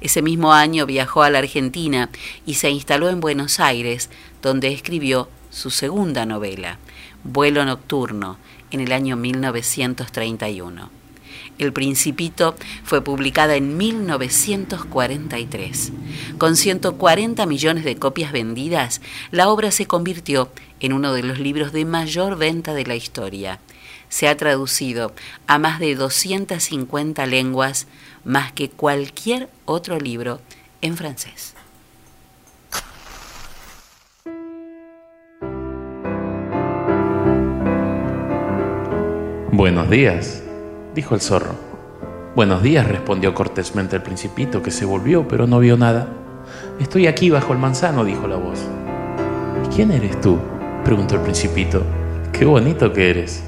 Ese mismo año viajó a la Argentina y se instaló en Buenos Aires, donde escribió su segunda novela, Vuelo Nocturno, en el año 1931. El Principito fue publicada en 1943. Con 140 millones de copias vendidas, la obra se convirtió en uno de los libros de mayor venta de la historia. Se ha traducido a más de 250 lenguas, más que cualquier otro libro en francés. Buenos días, dijo el zorro. Buenos días, respondió cortésmente el principito, que se volvió, pero no vio nada. Estoy aquí bajo el manzano, dijo la voz. ¿Quién eres tú? preguntó el principito. Qué bonito que eres.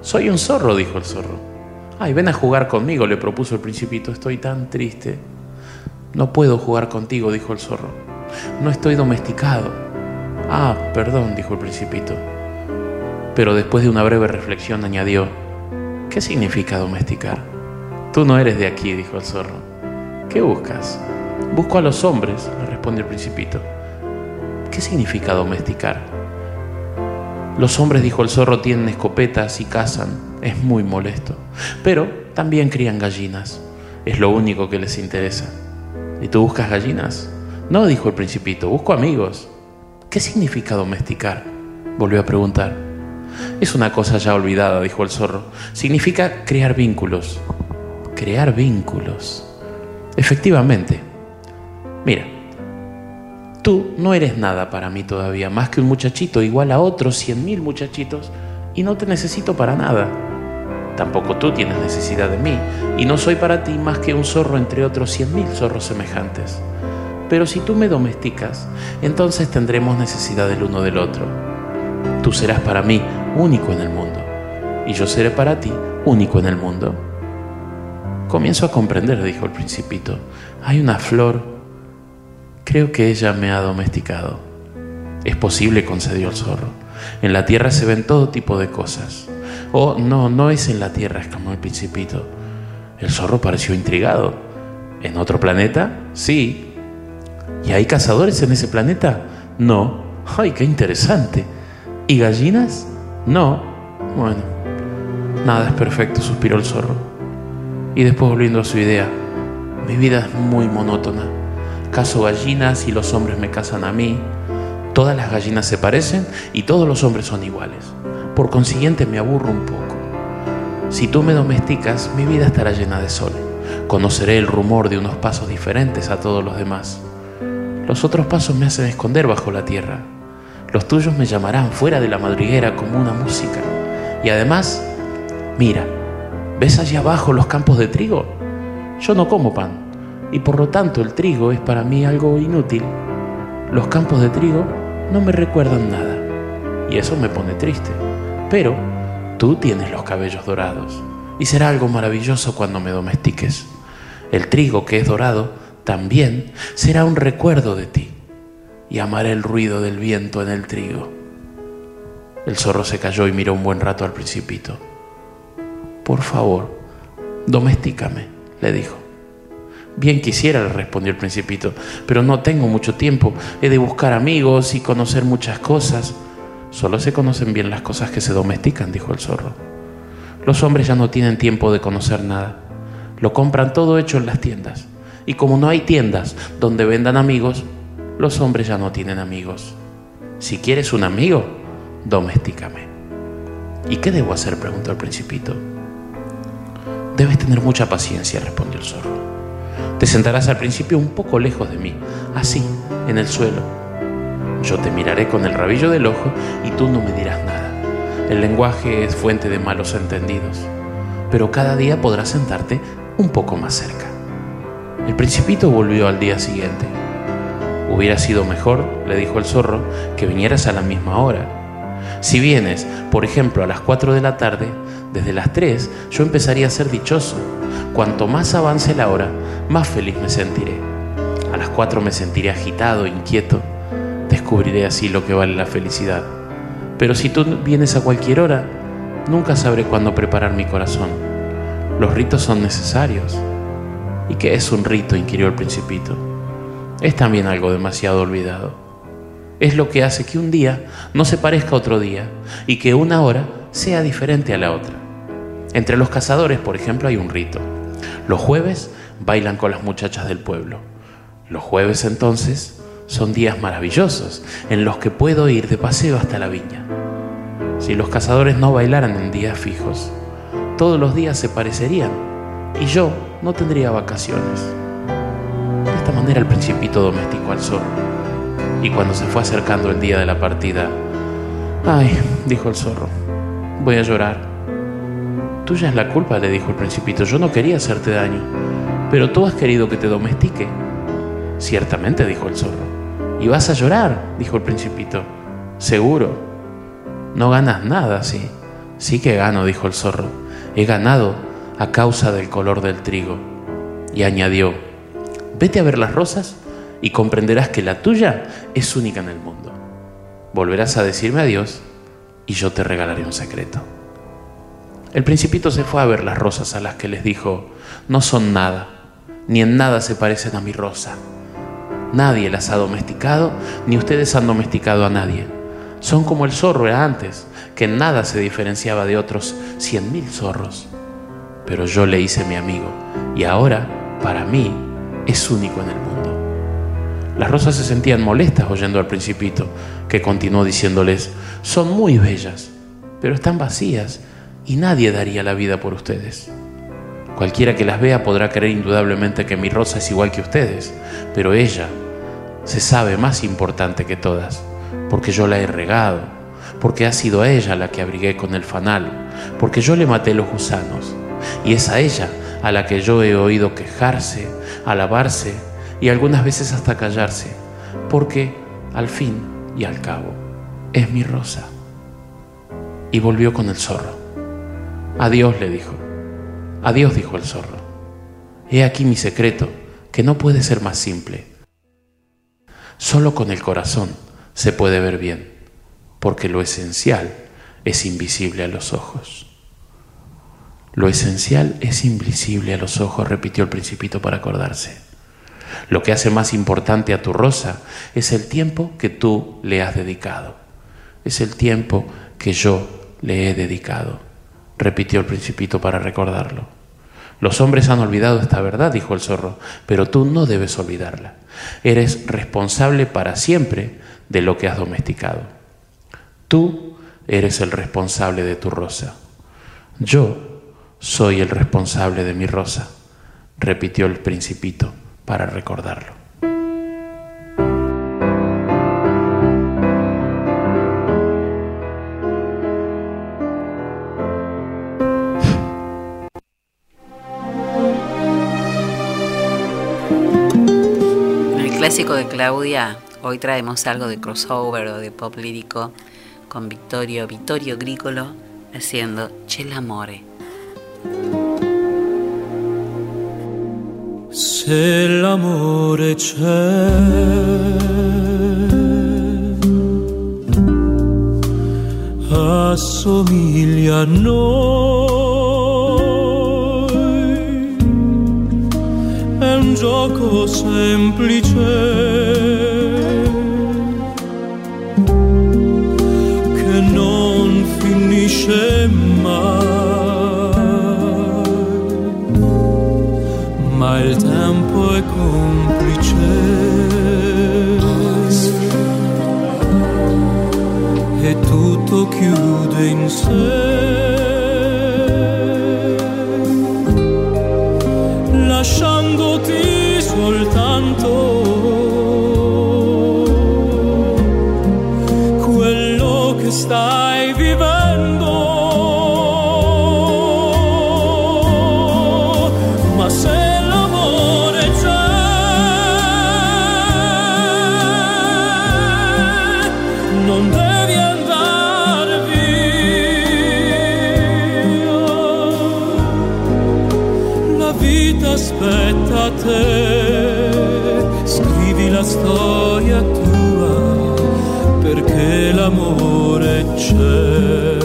Soy un zorro, dijo el zorro. Ay, ven a jugar conmigo, le propuso el principito. Estoy tan triste. No puedo jugar contigo, dijo el zorro. No estoy domesticado. Ah, perdón, dijo el principito. Pero después de una breve reflexión añadió, ¿qué significa domesticar? Tú no eres de aquí, dijo el zorro. ¿Qué buscas? Busco a los hombres, le respondió el principito. ¿Qué significa domesticar? Los hombres, dijo el zorro, tienen escopetas y cazan. Es muy molesto. Pero también crían gallinas. Es lo único que les interesa. ¿Y tú buscas gallinas? No, dijo el principito, busco amigos. ¿Qué significa domesticar? Volvió a preguntar. Es una cosa ya olvidada, dijo el zorro. Significa crear vínculos. Crear vínculos. Efectivamente. Mira, tú no eres nada para mí todavía, más que un muchachito igual a otros cien mil muchachitos, y no te necesito para nada. Tampoco tú tienes necesidad de mí, y no soy para ti más que un zorro entre otros cien mil zorros semejantes. Pero si tú me domesticas, entonces tendremos necesidad del uno del otro. Tú serás para mí único en el mundo, y yo seré para ti único en el mundo. Comienzo a comprender, dijo el principito. Hay una flor. Creo que ella me ha domesticado. Es posible, concedió el zorro. En la tierra se ven todo tipo de cosas. Oh, no, no es en la tierra, exclamó el principito. El zorro pareció intrigado. ¿En otro planeta? Sí. ¿Y hay cazadores en ese planeta? No. ¡Ay, qué interesante! ¿Y gallinas? No. Bueno, nada es perfecto, suspiró el zorro. Y después volviendo a su idea, mi vida es muy monótona. Caso gallinas y los hombres me casan a mí. Todas las gallinas se parecen y todos los hombres son iguales. Por consiguiente me aburro un poco. Si tú me domesticas, mi vida estará llena de sol. Conoceré el rumor de unos pasos diferentes a todos los demás. Los otros pasos me hacen esconder bajo la tierra. Los tuyos me llamarán fuera de la madriguera como una música. Y además, mira, ¿ves allá abajo los campos de trigo? Yo no como pan, y por lo tanto el trigo es para mí algo inútil. Los campos de trigo no me recuerdan nada, y eso me pone triste. Pero tú tienes los cabellos dorados, y será algo maravilloso cuando me domestiques. El trigo que es dorado también será un recuerdo de ti y amaré el ruido del viento en el trigo. El zorro se cayó y miró un buen rato al principito. Por favor, domestícame, le dijo. Bien quisiera, le respondió el principito, pero no tengo mucho tiempo. He de buscar amigos y conocer muchas cosas. Solo se conocen bien las cosas que se domestican, dijo el zorro. Los hombres ya no tienen tiempo de conocer nada. Lo compran todo hecho en las tiendas. Y como no hay tiendas donde vendan amigos, los hombres ya no tienen amigos. Si quieres un amigo, domestícame. ¿Y qué debo hacer? preguntó el principito. Debes tener mucha paciencia, respondió el zorro. Te sentarás al principio un poco lejos de mí, así, en el suelo. Yo te miraré con el rabillo del ojo y tú no me dirás nada. El lenguaje es fuente de malos entendidos, pero cada día podrás sentarte un poco más cerca. El principito volvió al día siguiente. Hubiera sido mejor, le dijo el zorro, que vinieras a la misma hora. Si vienes, por ejemplo, a las 4 de la tarde, desde las 3 yo empezaría a ser dichoso. Cuanto más avance la hora, más feliz me sentiré. A las 4 me sentiré agitado, inquieto. Descubriré así lo que vale la felicidad. Pero si tú vienes a cualquier hora, nunca sabré cuándo preparar mi corazón. Los ritos son necesarios. ¿Y qué es un rito? inquirió el principito. Es también algo demasiado olvidado. Es lo que hace que un día no se parezca a otro día y que una hora sea diferente a la otra. Entre los cazadores, por ejemplo, hay un rito. Los jueves bailan con las muchachas del pueblo. Los jueves entonces son días maravillosos en los que puedo ir de paseo hasta la viña. Si los cazadores no bailaran en días fijos, todos los días se parecerían y yo no tendría vacaciones. Esta manera el principito domesticó al zorro. Y cuando se fue acercando el día de la partida, ay, dijo el zorro, voy a llorar. Tuya es la culpa, le dijo el principito, yo no quería hacerte daño, pero tú has querido que te domestique. Ciertamente, dijo el zorro. Y vas a llorar, dijo el principito. Seguro. No ganas nada, sí. Sí que gano, dijo el zorro. He ganado a causa del color del trigo. Y añadió, vete a ver las rosas y comprenderás que la tuya es única en el mundo. Volverás a decirme adiós y yo te regalaré un secreto. El principito se fue a ver las rosas a las que les dijo, no son nada, ni en nada se parecen a mi rosa. Nadie las ha domesticado, ni ustedes han domesticado a nadie. Son como el zorro era antes, que en nada se diferenciaba de otros cien mil zorros. Pero yo le hice mi amigo, y ahora, para mí, es único en el mundo. Las rosas se sentían molestas oyendo al principito, que continuó diciéndoles, son muy bellas, pero están vacías, y nadie daría la vida por ustedes. Cualquiera que las vea podrá creer indudablemente que mi rosa es igual que ustedes, pero ella se sabe más importante que todas, porque yo la he regado, porque ha sido ella la que abrigué con el fanal, porque yo le maté los gusanos, y es a ella a la que yo he oído quejarse, alabarse y algunas veces hasta callarse, porque al fin y al cabo es mi rosa. Y volvió con el zorro. Adiós, le dijo. Adiós, dijo el zorro. He aquí mi secreto, que no puede ser más simple. Solo con el corazón se puede ver bien, porque lo esencial es invisible a los ojos. Lo esencial es invisible a los ojos, repitió el principito para acordarse. Lo que hace más importante a tu rosa es el tiempo que tú le has dedicado. Es el tiempo que yo le he dedicado, repitió el principito para recordarlo. Los hombres han olvidado esta verdad, dijo el zorro, pero tú no debes olvidarla. Eres responsable para siempre de lo que has domesticado. Tú eres el responsable de tu rosa. Yo soy el responsable de mi rosa, repitió el principito para recordarlo. En el clásico de Claudia, hoy traemos algo de crossover o de pop lírico con Vittorio, Vittorio Gricolo haciendo C'è l'amore. Se l'amore c'è, assomiglia a noi, è un gioco semplice che non finisce mai, e tutto chiude in sé. Lasciandoti soltanto c'è.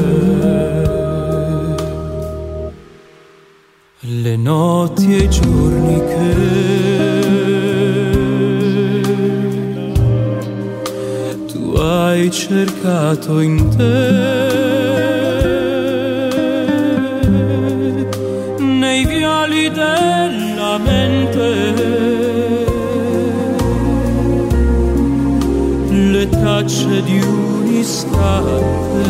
Le notti e i giorni che tu hai cercato in te. Nei viali della mente. le tracce di un istante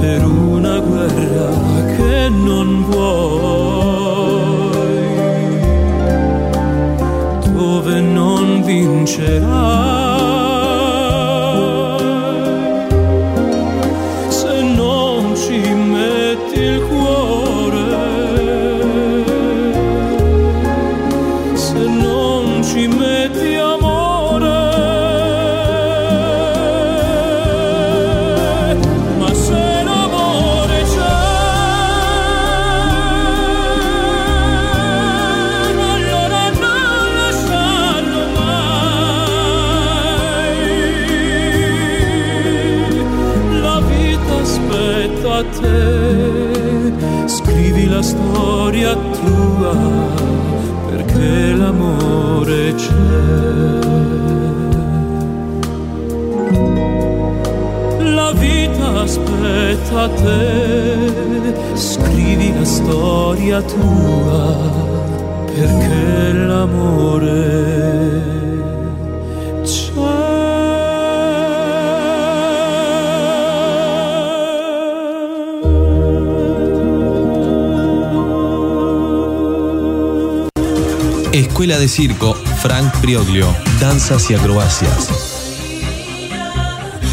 per una guerra che non vuoi, dove non vincerai. Tua perché l'amore c'è. La vita aspetta te, scrivi la storia tua perché l'amore Escuela de Circo Frank Prioglio, Danzas y Acrobacias.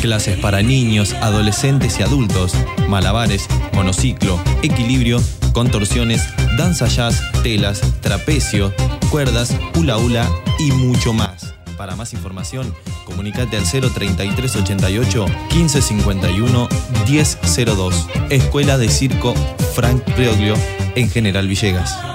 Clases para niños, adolescentes y adultos, malabares, monociclo, equilibrio, contorsiones, danza jazz, telas, trapecio, cuerdas, hula hula y mucho más. Para más información, comunicate al 03388 1551 1002. Escuela de Circo Frank Prioglio en General Villegas.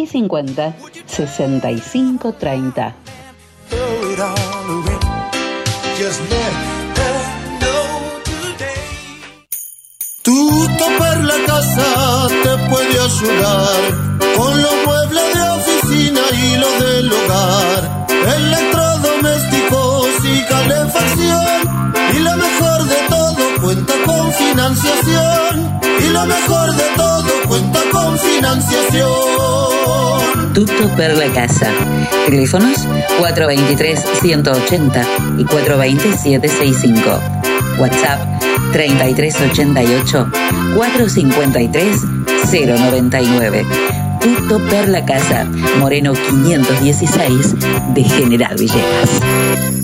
y 50 65 30 Tu topar la casa te puede ayudar con los muebles de oficina y los del hogar, electrodomésticos y calefacción. Y lo mejor de todo cuenta con financiación. Y lo mejor de todo cuenta con financiación. Tutto per la casa. Teléfonos 423-180 y 420-765. WhatsApp 3388-453-099. Tutto per la casa. Moreno 516 de General Villegas.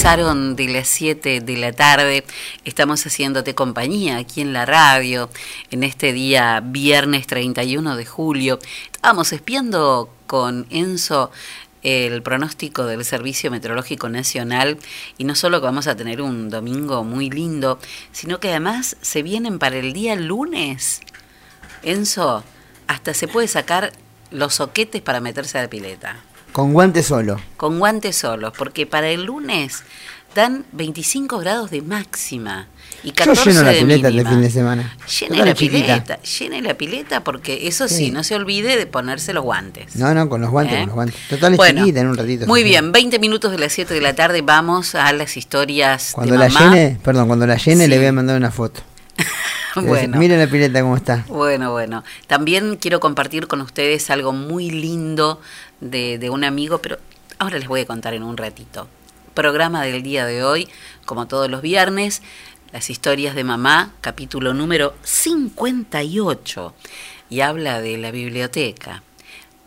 Pasaron de las 7 de la tarde. Estamos haciéndote compañía aquí en la radio en este día viernes 31 de julio. Estábamos espiando con Enzo el pronóstico del Servicio Meteorológico Nacional y no solo que vamos a tener un domingo muy lindo, sino que además se vienen para el día lunes. Enzo, hasta se puede sacar los soquetes para meterse a la pileta. Con guante solo. Con guantes solos, porque para el lunes dan 25 grados de máxima y 14 Yo lleno la de pileta este mínima. fin de semana. Llene la pileta, llene la pileta porque eso sí, Sí. no se olvide de ponerse los guantes. No, no, con los guantes, ¿Eh? con los guantes. Total es Bueno, chiquita en un ratito. Muy bien, 20 minutos de las 7 de la tarde vamos a las historias Cuando de la mamá. llene, perdón, cuando la llene Sí. le voy a mandar una foto. (laughs) Bueno. Mira la pileta cómo está. Bueno, bueno. También quiero compartir con ustedes algo muy lindo de, un amigo, pero ahora les voy a contar en un ratito. Programa del día de hoy, como todos los viernes, las historias de mamá, capítulo número 58, y habla de la biblioteca,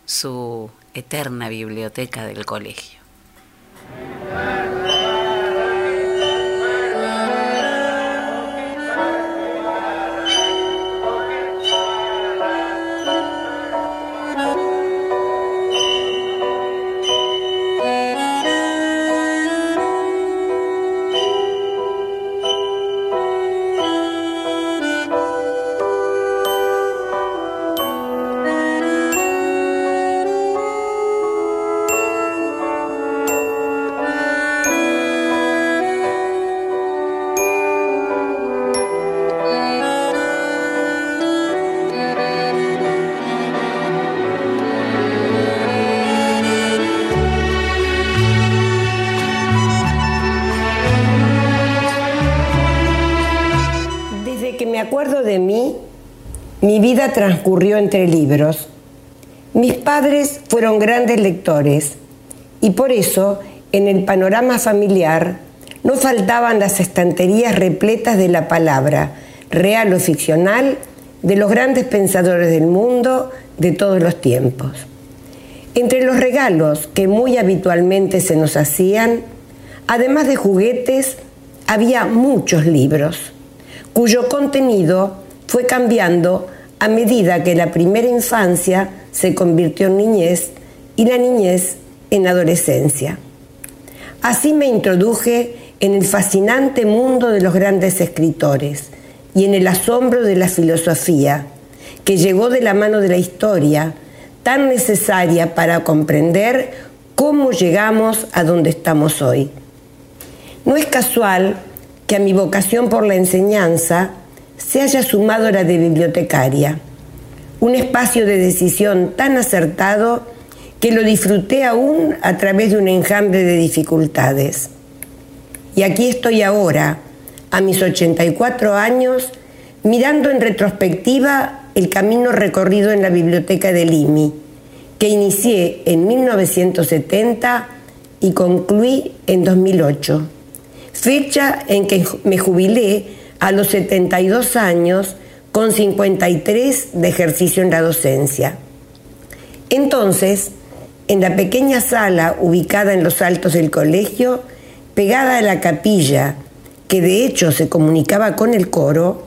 su eterna biblioteca del colegio. Transcurrió entre libros. Mis padres fueron grandes lectores y por eso en el panorama familiar no faltaban las estanterías repletas de la palabra, real o ficcional, de los grandes pensadores del mundo de todos los tiempos. Entre los regalos que muy habitualmente se nos hacían, además de juguetes, había muchos libros, cuyo contenido fue cambiando a medida que la primera infancia se convirtió en niñez y la niñez en adolescencia. Así me introduje en el fascinante mundo de los grandes escritores y en el asombro de la filosofía, que llegó de la mano de la historia, tan necesaria para comprender cómo llegamos a donde estamos hoy. No es casual que a mi vocación por la enseñanza se haya sumado la de bibliotecaria, un espacio de decisión tan acertado que lo disfruté aún a través de un enjambre de dificultades. Y aquí estoy ahora, a mis 84 años, mirando en retrospectiva el camino recorrido en la biblioteca del IMI, que inicié en 1970 y concluí en 2008, fecha en que me jubilé a los 72 años con 53 de ejercicio en la docencia. Entonces, en la pequeña sala ubicada en los altos del colegio, pegada a la capilla, que de hecho se comunicaba con el coro,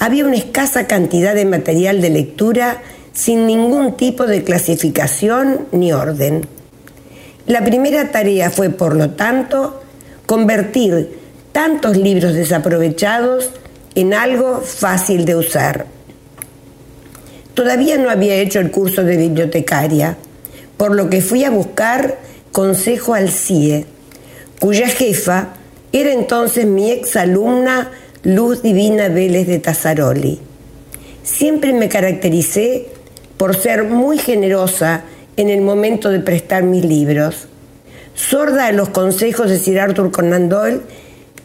había una escasa cantidad de material de lectura sin ningún tipo de clasificación ni orden. La primera tarea fue, por lo tanto, convertir tantos libros desaprovechados en algo fácil de usar. Todavía no había hecho el curso de bibliotecaria, por lo que fui a buscar consejo al CIE, cuya jefa era entonces mi exalumna Luz Divina Vélez de Tazzaroli. Siempre me caractericé por ser muy generosa en el momento de prestar mis libros. Sorda a los consejos de Sir Arthur Conan Doyle,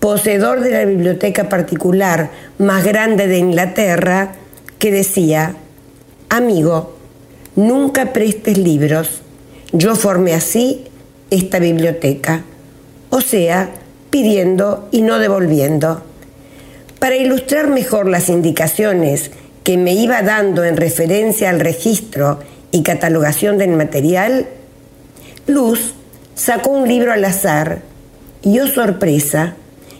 poseedor de la biblioteca particular más grande de Inglaterra, que decía, amigo, nunca prestes libros. Yo formé así esta biblioteca, o sea, pidiendo y no devolviendo. Para ilustrar mejor las indicaciones que me iba dando en referencia al registro y catalogación del material, Luz sacó un libro al azar y, oh sorpresa,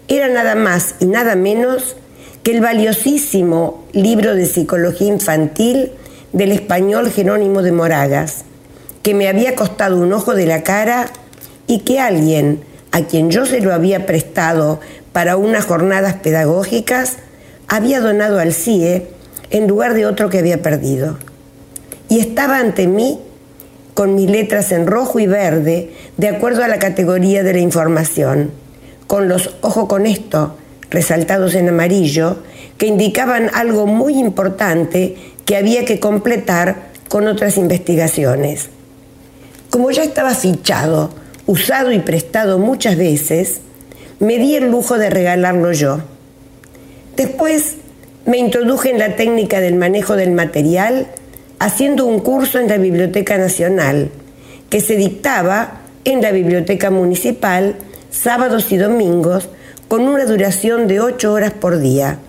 era nada más y nada menos que el valiosísimo libro de psicología infantil del español Jerónimo de Moragas, que me había costado un ojo de la cara y que alguien a quien yo se lo había prestado para unas jornadas pedagógicas había donado al CIE en lugar de otro que había perdido. Y estaba ante mí con mis letras en rojo y verde, de acuerdo a la categoría de la información, con los ojo con esto resaltados en amarillo, que indicaban algo muy importante que había que completar con otras investigaciones. Como ya estaba fichado, usado y prestado muchas veces, me di el lujo de regalarlo yo. Después me introduje en la técnica del manejo del material haciendo un curso en la Biblioteca Nacional que se dictaba en la Biblioteca Municipal sábados y domingos con una duración de ocho horas por día,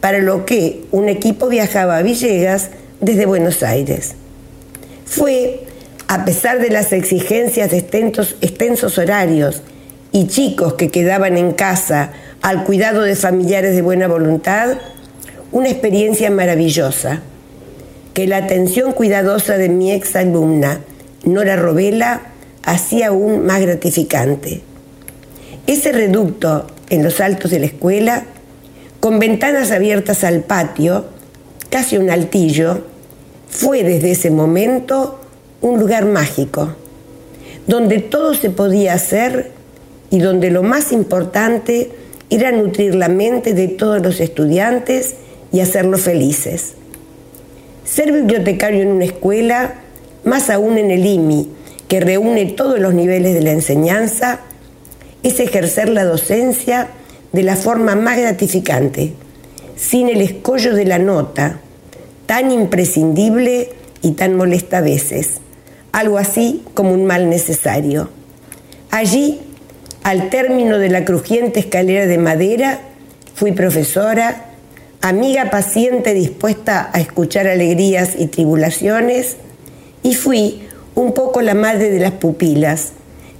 para lo que un equipo viajaba a Villegas desde Buenos Aires. Fue, a pesar de las exigencias de extensos, extensos horarios y chicos que quedaban en casa al cuidado de familiares de buena voluntad, una experiencia maravillosa, que la atención cuidadosa de mi ex alumna, Nora Robela, hacía aún más gratificante. Ese reducto en los altos de la escuela, con ventanas abiertas al patio, casi un altillo, fue desde ese momento un lugar mágico, donde todo se podía hacer y donde lo más importante era nutrir la mente de todos los estudiantes y hacerlos felices. Ser bibliotecario en una escuela, más aún en el IMI, que reúne todos los niveles de la enseñanza, es ejercer la docencia de la forma más gratificante, sin el escollo de la nota, tan imprescindible y tan molesta a veces, algo así como un mal necesario. Allí, al término de la crujiente escalera de madera, fui profesora, amiga paciente dispuesta a escuchar alegrías y tribulaciones, y fui un poco la madre de las pupilas,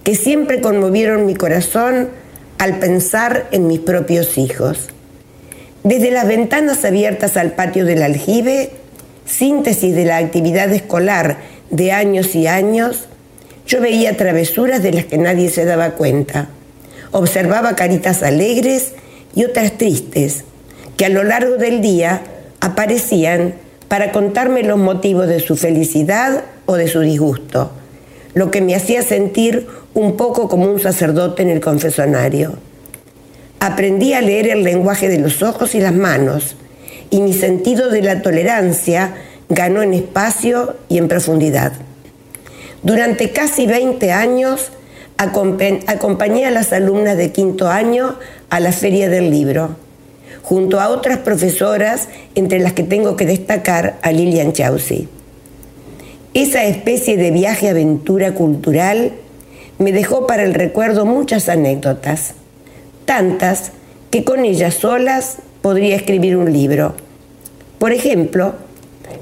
que siempre conmovieron mi corazón al pensar en mis propios hijos. Desde las ventanas abiertas al patio del aljibe, síntesis de la actividad escolar de años y años, yo veía travesuras de las que nadie se daba cuenta. Observaba caritas alegres y otras tristes, que a lo largo del día aparecían para contarme los motivos de su felicidad o de su disgusto, lo que me hacía sentir un poco como un sacerdote en el confesonario. Aprendí a leer el lenguaje de los ojos y las manos, y mi sentido de la tolerancia ganó en espacio y en profundidad. Durante casi 20 años acompañé a las alumnas de quinto año a la Feria del Libro junto a otras profesoras, entre las que tengo que destacar a Lilian Chausi. Esa especie de viaje aventura cultural me dejó para el recuerdo muchas anécdotas, tantas que con ellas solas podría escribir un libro. Por ejemplo,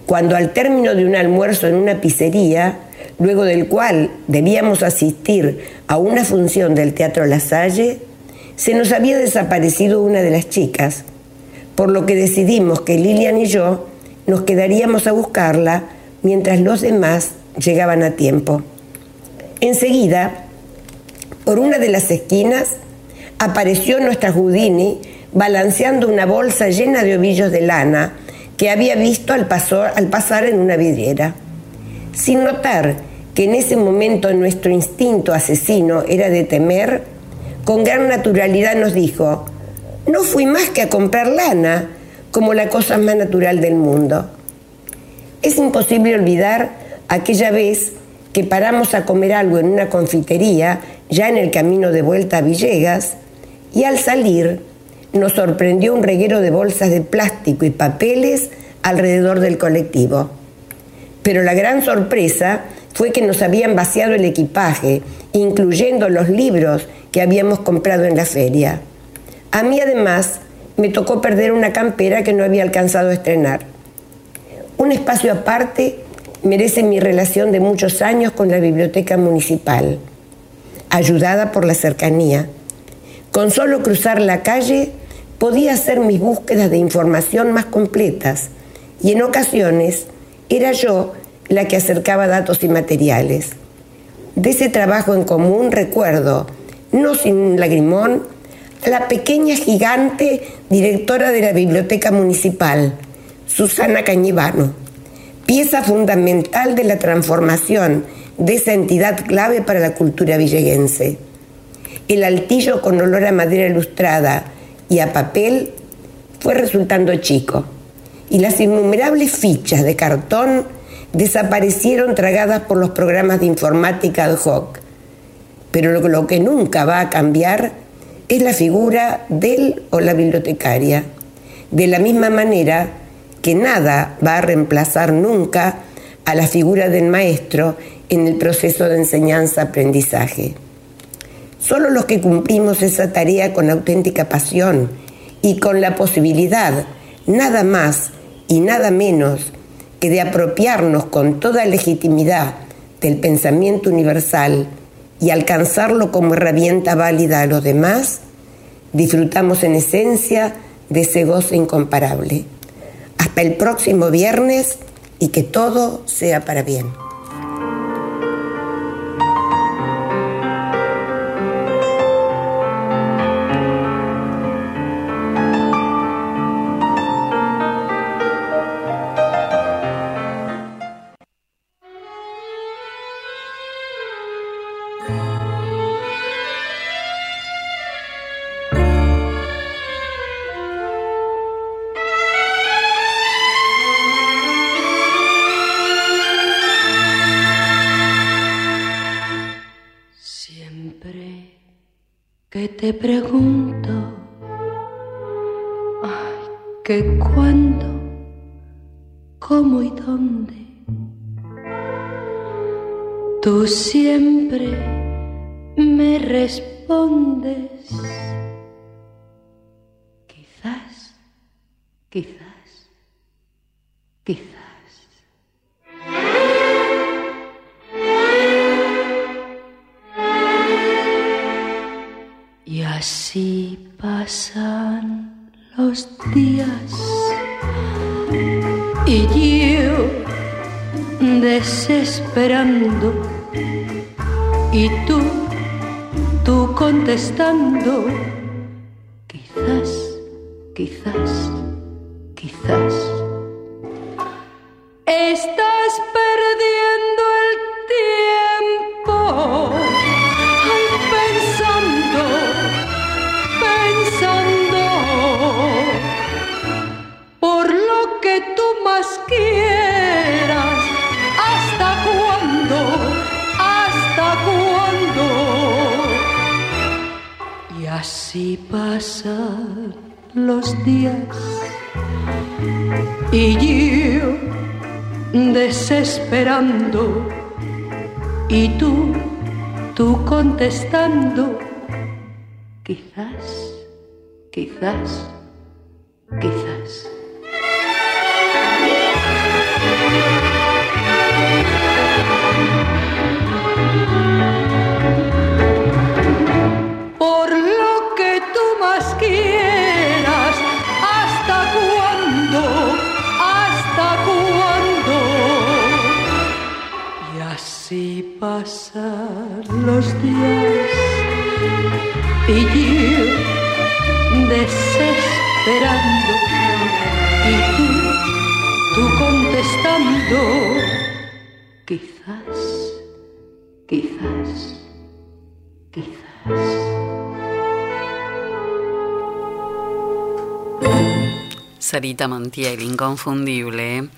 cuando al término de un almuerzo en una pizzería, luego del cual debíamos asistir a una función del Teatro La Salle, se nos había desaparecido una de las chicas por lo que decidimos que Lilian y yo nos quedaríamos a buscarla mientras los demás llegaban a tiempo. Enseguida, por una de las esquinas, apareció nuestra Houdini balanceando una bolsa llena de ovillos de lana que había visto al, al pasar en una vidriera. Sin notar que en ese momento nuestro instinto asesino era de temer, con gran naturalidad nos dijo, no fui más que a comprar lana, como la cosa más natural del mundo. Es imposible olvidar aquella vez que paramos a comer algo en una confitería, ya en el camino de vuelta a Villegas, y al salir nos sorprendió un reguero de bolsas de plástico y papeles alrededor del colectivo. Pero la gran sorpresa fue que nos habían vaciado el equipaje, incluyendo los libros que habíamos comprado en la feria. A mí además me tocó perder una campera que no había alcanzado a estrenar. Un espacio aparte merece mi relación de muchos años con la biblioteca municipal. ayudada por la cercanía. Con solo cruzar la calle podía hacer mis búsquedas de información más completas y en ocasiones era yo la que acercaba datos y materiales. De ese trabajo en común recuerdo, no sin lagrimón, a la pequeña gigante directora de la Biblioteca Municipal, Susana Cañivano, pieza fundamental de la transformación de esa entidad clave para la cultura villeguense. El altillo con olor a madera ilustrada y a papel fue resultando chico, y las innumerables fichas de cartón desaparecieron tragadas por los programas de informática ad hoc. Pero lo, que nunca va a cambiar es la figura del o la bibliotecaria. De la misma manera que nada va a reemplazar nunca a la figura del maestro en el proceso de enseñanza-aprendizaje. Solo los que cumplimos esa tarea con auténtica pasión y con la posibilidad, nada más y nada menos que de apropiarnos con toda legitimidad del pensamiento universal y alcanzarlo como herramienta válida a los demás, disfrutamos en esencia de ese goce incomparable. Hasta el próximo viernes y que todo sea para bien. Siempre confess Montiel, inconfundible.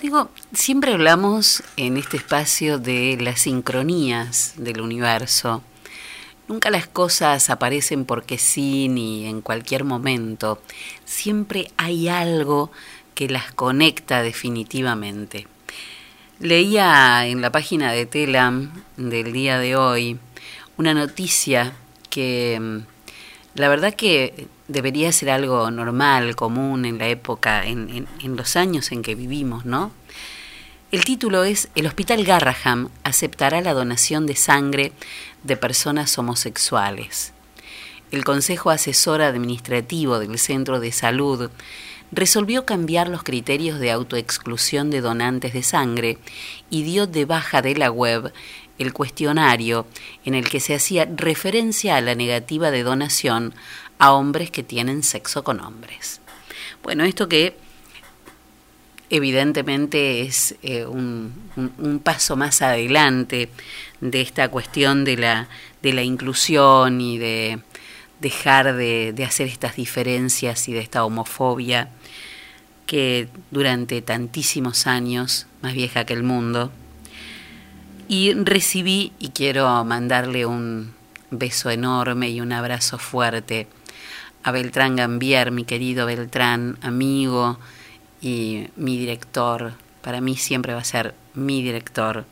Digo, siempre hablamos en este espacio de las sincronías del universo. Nunca las cosas aparecen porque sí ni en cualquier momento. Siempre hay algo que las conecta definitivamente. Leía en la página de Telam del día de hoy una noticia que mm, la verdad que debería ser algo normal, común en la época, en, los años en que vivimos, ¿no? El título es El Hospital Garraham aceptará la donación de sangre de personas homosexuales. El Consejo Asesor Administrativo del Centro de Salud resolvió cambiar los criterios de autoexclusión de donantes de sangre y dio de baja de la web el cuestionario en el que se hacía referencia a la negativa de donación a hombres que tienen sexo con hombres. Bueno, esto que evidentemente es eh, un, un- un paso más adelante de esta cuestión de la, de la inclusión y de dejar de, de hacer estas diferencias y de esta homofobia que durante tantísimos años, más vieja que el mundo, y recibí, y quiero mandarle un beso enorme y un abrazo fuerte a Beltrán Gambier, mi querido Beltrán, amigo y mi director, para mí siempre va a ser mi director,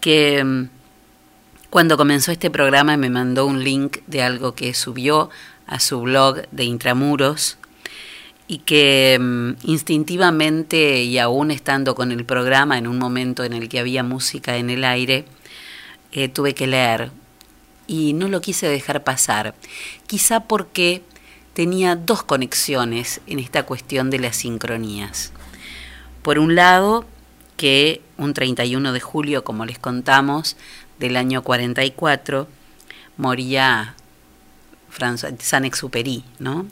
que mm, cuando comenzó este programa me mandó un link de algo que subió a su blog de Intramuros y que mm, instintivamente y aún estando con el programa en un momento en el que había música en el aire, eh, tuve que leer y no lo quise dejar pasar, quizá porque tenía dos conexiones en esta cuestión de las sincronías. Por un lado, que un 31 de julio, como les contamos, del año 44, moría Saint-Exupéry, ¿no?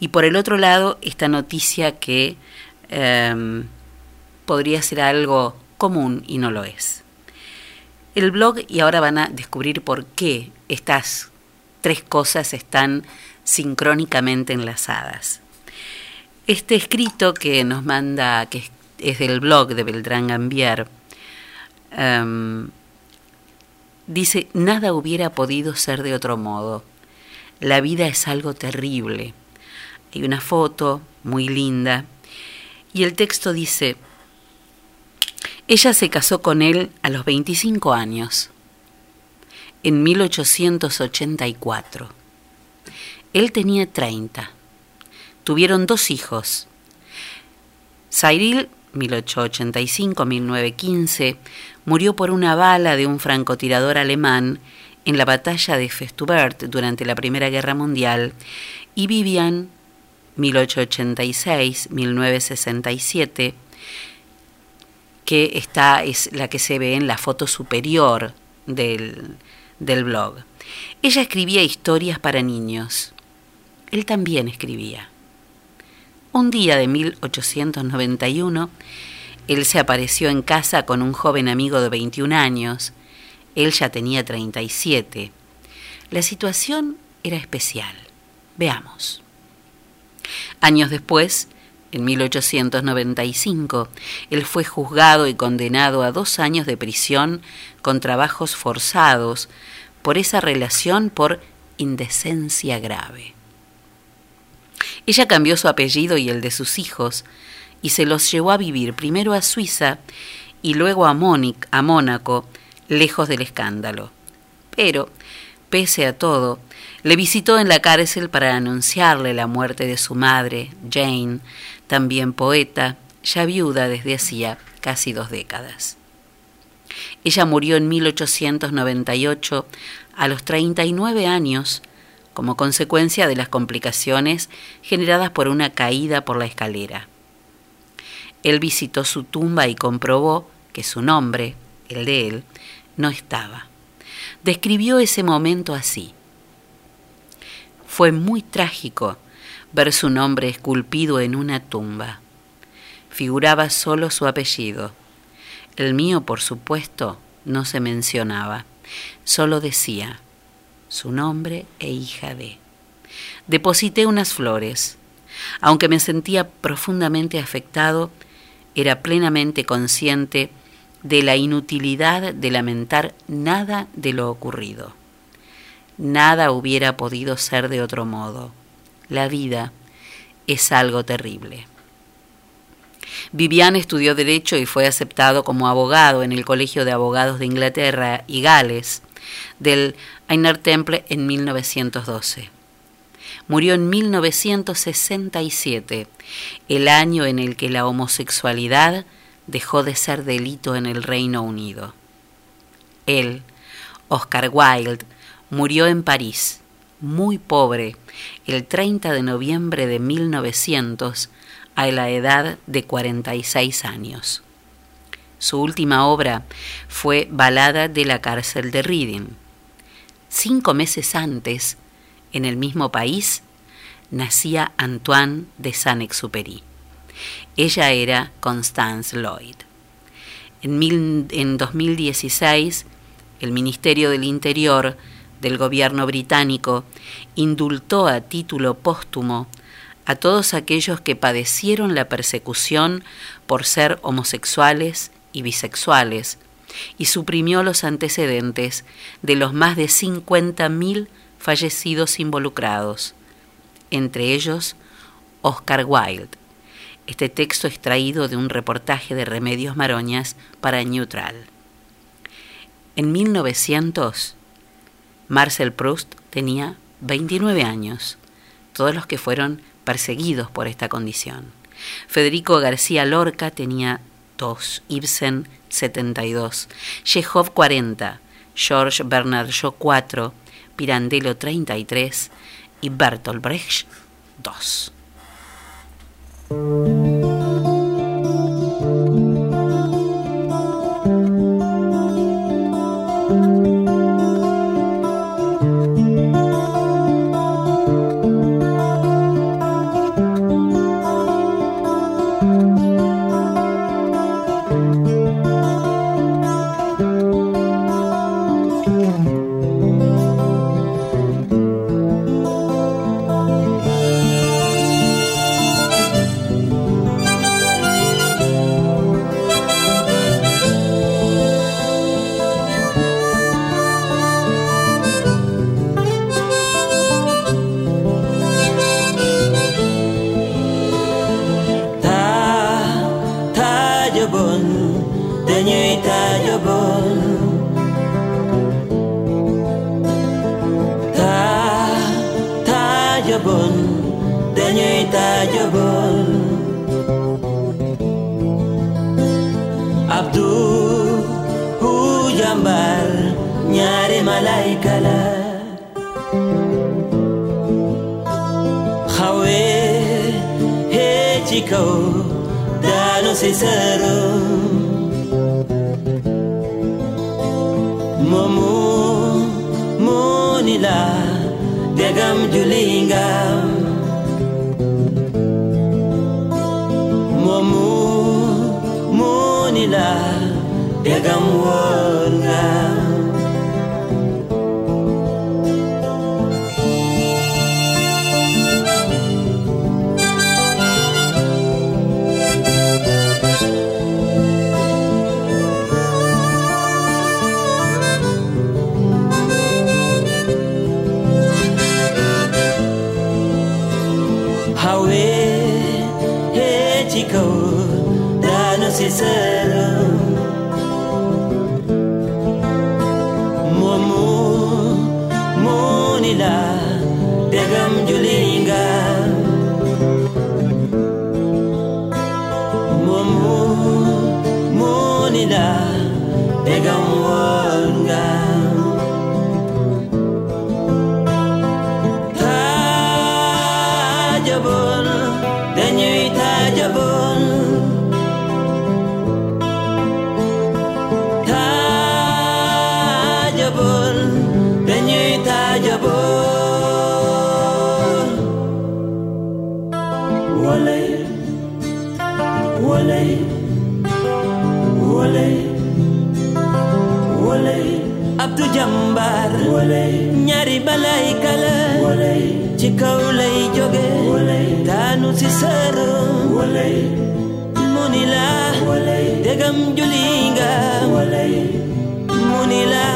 Y por el otro lado, esta noticia que em, podría ser algo común y no lo es. El blog, y ahora van a descubrir por qué estas tres cosas están sincrónicamente enlazadas. Este escrito que nos manda, que es- del blog de Beltrán Gambier, em, dice, nada hubiera podido ser de otro modo. La vida es algo terrible. Hay una foto muy linda y el texto dice, ella se casó con él a los 25 años, en 1884. Él tenía 30. Tuvieron dos hijos. Cyril, 1885-1915, murió por una bala de un francotirador alemán en la batalla de Festubert durante la Primera Guerra Mundial y Vivian, 1886-1967, que está, es la que se ve en la foto superior del, del blog. Ella escribía historias para niños. Él también escribía. Un día de 1891, él se apareció en casa con un joven amigo de 21 años. Él ya tenía 37. La situación era especial. Veamos. Años después, en 1895, él fue juzgado y condenado a dos años de prisión con trabajos forzados por esa relación por indecencia grave. Ella cambió su apellido y el de sus hijos y se los llevó a vivir primero a Suiza y luego a, Mónic, a Mónaco, lejos del escándalo. Pero, pese a todo, le visitó en la cárcel para anunciarle la muerte de su madre, Jane, también poeta, ya viuda desde hacía casi dos décadas. Ella murió en 1898 a los 39 años como consecuencia de las complicaciones generadas por una caída por la escalera. Él visitó su tumba y comprobó que su nombre, el de él, no estaba. Describió ese momento así. Fue muy trágico ver su nombre esculpido en una tumba. Figuraba solo su apellido. El mío, por supuesto, no se mencionaba. Solo decía su nombre e hija de. Deposité unas flores. Aunque me sentía profundamente afectado, era plenamente consciente de la inutilidad de lamentar nada de lo ocurrido. Nada hubiera podido ser de otro modo. La vida es algo terrible. Vivian estudió Derecho y fue aceptado como abogado en el Colegio de Abogados de Inglaterra y Gales del Inner Temple en 1912. Murió en 1967, el año en el que la homosexualidad dejó de ser delito en el Reino Unido. Él, Oscar Wilde, murió en París, muy pobre, el 30 de noviembre de 1900, a la edad de 46 años. Su última obra fue Balada de la cárcel de Reading. Cinco meses antes, en el mismo país, nacía Antoine de Saint-Exupéry. Ella era Constance Lloyd. En, mil- en 2016, el Ministerio del Interior del gobierno británico indultó a título póstumo a todos aquellos que padecieron la persecución por ser homosexuales y bisexuales y suprimió los antecedentes de los más de 50.000 fallecidos involucrados, entre ellos Oscar Wilde. Este texto extraído de un reportaje de Remedios Maroñas para Neutral. En 1900, Marcel Proust tenía 29 años, todos los que fueron perseguidos por esta condición. Federico García Lorca tenía 2, Ibsen 72, Chekhov 40, George Bernard Shaw 4, Pirandello 33 y Bertolt Brecht 2. nattu jàmbaar ñaari balay kala. Ci kaw lay jóge daanu si sëru mu degam julinga. Munila.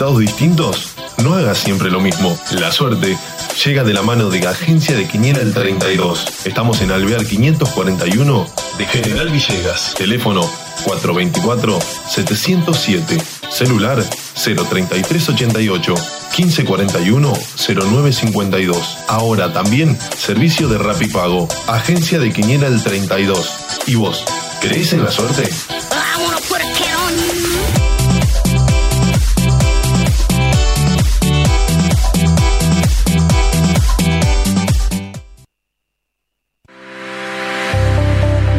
Resultados distintos, no hagas siempre lo mismo. La suerte llega de la mano de Agencia de Quiniela el 32. Estamos en Alvear 541 de General Villegas. Teléfono 424-707. Celular 03388 1541 0952. Ahora también servicio de Rapipago. Agencia de Quiniela el 32. ¿Y vos? ¿Crees en la suerte?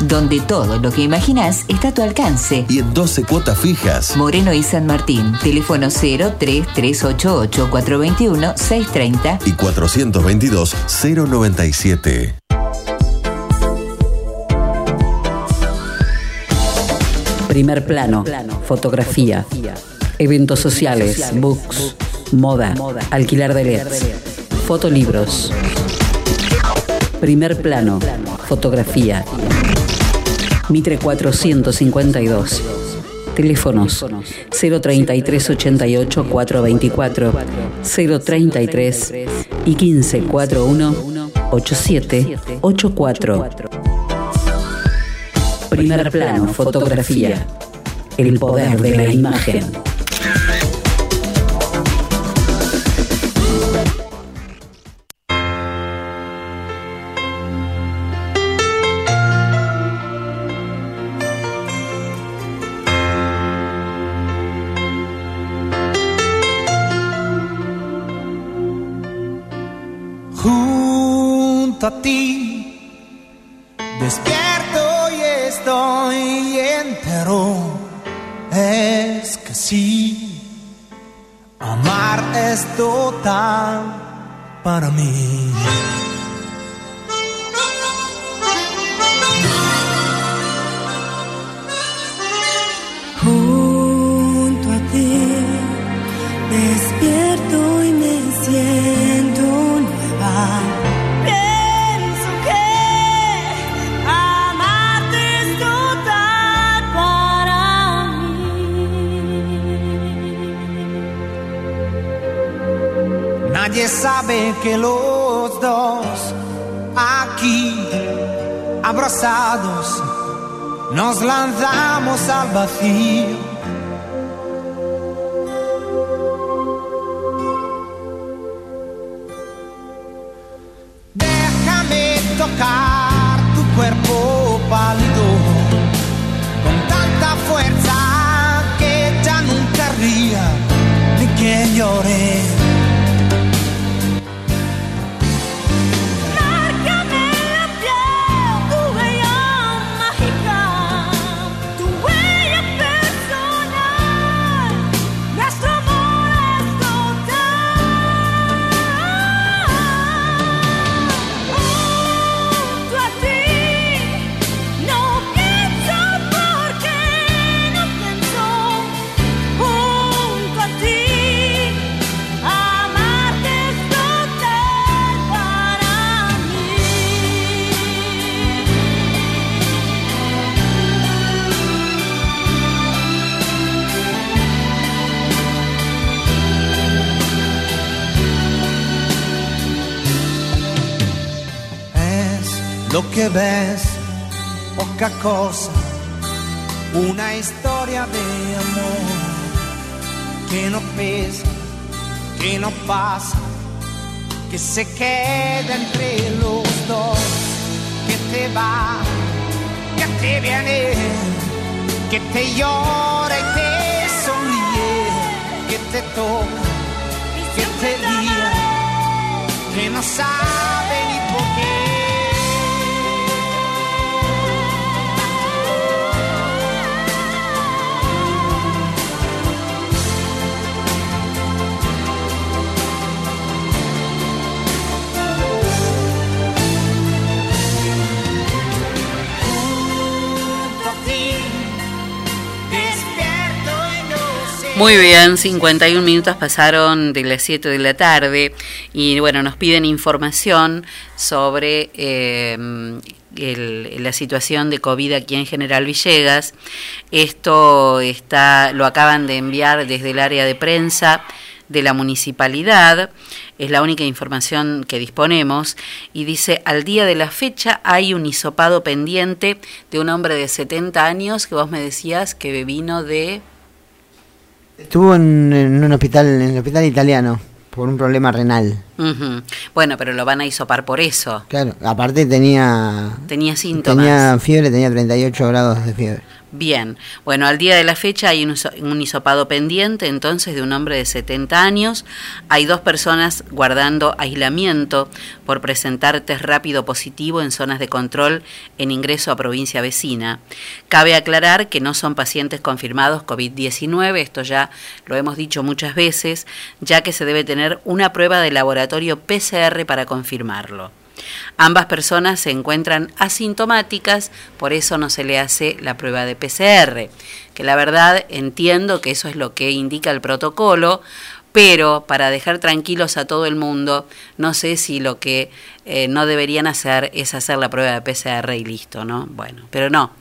Donde todo lo que imaginas está a tu alcance. Y en 12 cuotas fijas. Moreno y San Martín. Teléfono 03388 421 630 Y 422 097. Primer plano, fotografía, eventos sociales, books, moda, alquilar de LEDs, fotolibros. Primer plano, fotografía. Mitre 452. Teléfonos 033 88 424 033 y 1541 8784. Primer plano, fotografía. El poder de la imagen. Despierto y estoy entero. Es que sí, amar es total para mí. Que los dos aquí abrazados nos lanzamos al vacío. Que ves, poca cosa, una historia de amor que no pesa, que no pasa, que se queda entre los dos, que te va, que te viene, que te llora y te sonríe, que te toca, que te guía, que no sabe Muy bien, 51 minutos pasaron de las 7 de la tarde y bueno, nos piden información sobre eh, el- la situación de COVID aquí en General Villegas. Esto está, lo acaban de enviar desde el área de prensa de la municipalidad, es la única información que disponemos, y dice, al día de la fecha hay un hisopado pendiente de un hombre de 70 años que vos me decías que vino de... Estuvo en, en un hospital, en el hospital italiano, por un problema renal. Bueno, pero lo van a hisopar por eso. Claro, aparte tenía Tenía síntomas. tenía fiebre, tenía 38 grados de fiebre. Bien, bueno, al día de la fecha hay un, hiso- un hisopado pendiente entonces de un hombre de 70 años. Hay dos personas guardando aislamiento por presentar test rápido positivo en zonas de control en ingreso a provincia vecina. Cabe aclarar que no son pacientes confirmados COVID-19, esto ya lo hemos dicho muchas veces, ya que se debe tener una prueba de laboratorio PCR para confirmarlo. Ambas personas se encuentran asintomáticas, por eso no se le hace la prueba de PCR, que la verdad entiendo que eso es lo que indica el protocolo, pero para dejar tranquilos a todo el mundo, no sé si lo que eh, no deberían hacer es hacer la prueba de PCR y listo, ¿no? Bueno, pero no.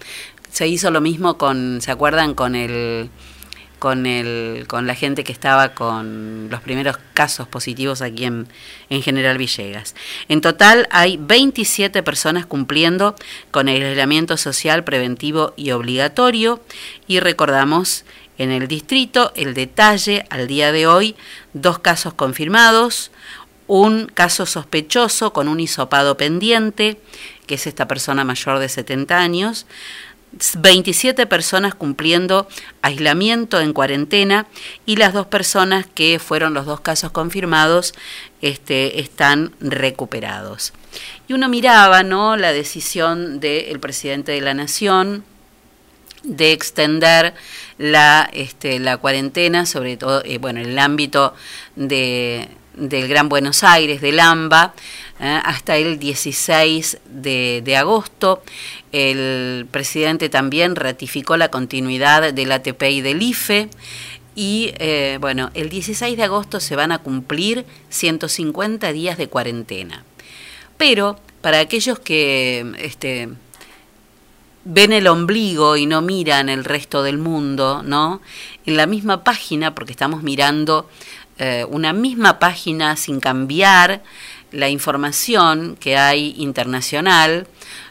Se hizo lo mismo con, ¿se acuerdan? Con el con el con la gente que estaba con los primeros casos positivos aquí en, en General Villegas. En total hay 27 personas cumpliendo con el aislamiento social preventivo y obligatorio y recordamos en el distrito el detalle al día de hoy, dos casos confirmados, un caso sospechoso con un hisopado pendiente, que es esta persona mayor de 70 años, 27 personas cumpliendo aislamiento en cuarentena y las dos personas que fueron los dos casos confirmados este, están recuperados. Y uno miraba ¿no? la decisión del presidente de la Nación de extender la, este, la cuarentena, sobre todo eh, bueno, en el ámbito de, del Gran Buenos Aires, del AMBA, eh, hasta el 16 de, agosto. El presidente también ratificó la continuidad del ATP y del IFE. Y eh, bueno, el 16 de agosto se van a cumplir 150 días de cuarentena. Pero para aquellos que este, ven el ombligo y no miran el resto del mundo, ¿no? En la misma página, porque estamos mirando eh, una misma página sin cambiar la información que hay internacional,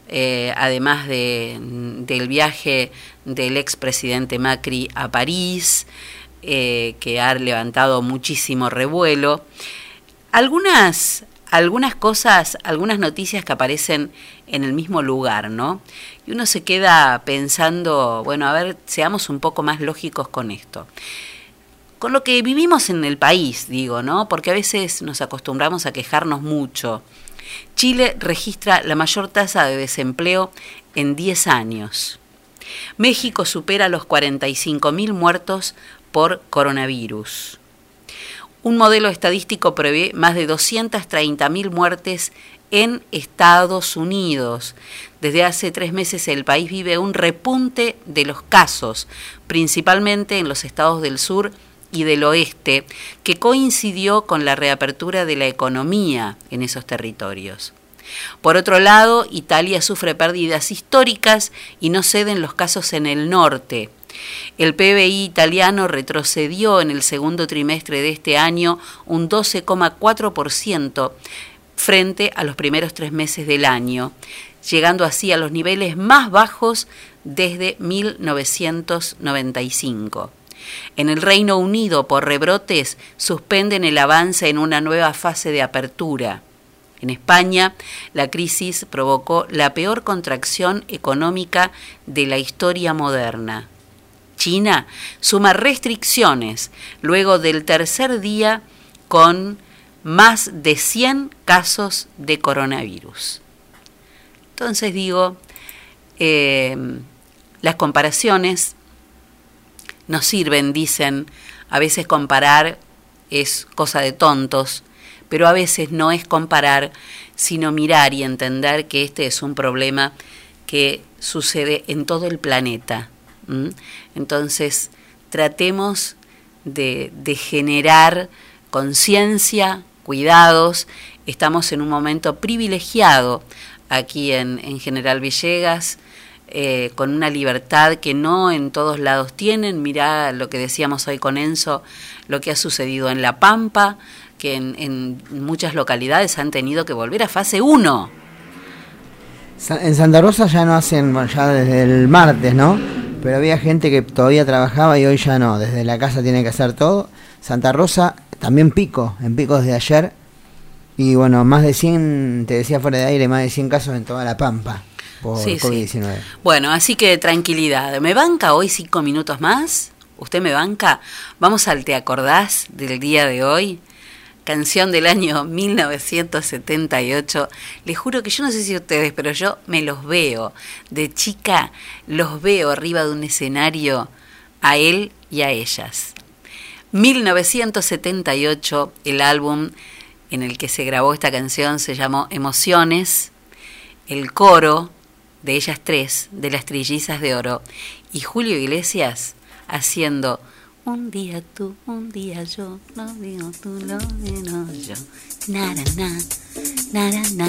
eh, además de, del viaje del expresidente Macri a París, eh, que ha levantado muchísimo revuelo. Algunas, algunas cosas, algunas noticias que aparecen en el mismo lugar, ¿no? Y uno se queda pensando, bueno, a ver, seamos un poco más lógicos con esto. Con lo que vivimos en el país, digo, ¿no? Porque a veces nos acostumbramos a quejarnos mucho. Chile registra la mayor tasa de desempleo en 10 años. México supera los 45.000 muertos por coronavirus. Un modelo estadístico prevé más de 230.000 muertes en Estados Unidos. Desde hace tres meses el país vive un repunte de los casos, principalmente en los estados del sur y del oeste, que coincidió con la reapertura de la economía en esos territorios. Por otro lado, Italia sufre pérdidas históricas y no ceden los casos en el norte. El PBI italiano retrocedió en el segundo trimestre de este año un 12,4% frente a los primeros tres meses del año, llegando así a los niveles más bajos desde 1995. En el Reino Unido, por rebrotes, suspenden el avance en una nueva fase de apertura. En España, la crisis provocó la peor contracción económica de la historia moderna. China suma restricciones luego del tercer día con más de 100 casos de coronavirus. Entonces digo, eh, las comparaciones nos sirven, dicen, a veces comparar es cosa de tontos, pero a veces no es comparar, sino mirar y entender que este es un problema que sucede en todo el planeta. Entonces, tratemos de, de generar conciencia, cuidados. Estamos en un momento privilegiado aquí en, en General Villegas, eh, con una libertad que no en todos lados tienen. Mirá lo que decíamos hoy con Enzo, lo que ha sucedido en La Pampa, que en, en muchas localidades han tenido que volver a fase 1. Sa- En Santa Rosa ya no hacen, ya desde el martes, ¿no? Pero había gente que todavía trabajaba y hoy ya no, desde la casa tiene que hacer todo. Santa Rosa también pico, en pico desde ayer. Y bueno, más de 100, te decía fuera de aire, más de 100 casos en toda la Pampa por Sí, sí. COVID-19. Bueno, así que tranquilidad. ¿Me banca hoy cinco minutos más? ¿Usted me banca? Vamos al ¿Te acordás del día de hoy? Canción del año 1978. Les juro que yo no sé si ustedes, pero yo me los veo. De chica los veo arriba de un escenario a él y a ellas. 1978, el álbum en el que se grabó esta canción se llamó Emociones. El coro de ellas tres, de las trillizas de oro, y Julio Iglesias haciendo un día tú, un día yo, no digo tú, no digo yo, nada, na,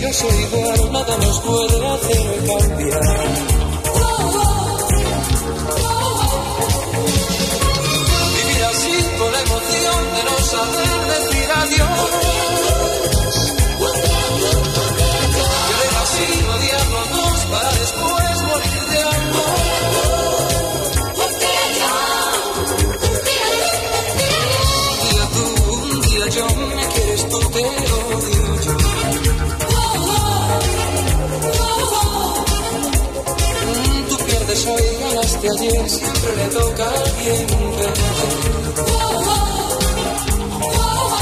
yo soy igual, nada nos puede hacer cambiar. Vivir así con emoción de no saber decir adiós. de ayer siempre le toca al viento. Oh, oh, oh,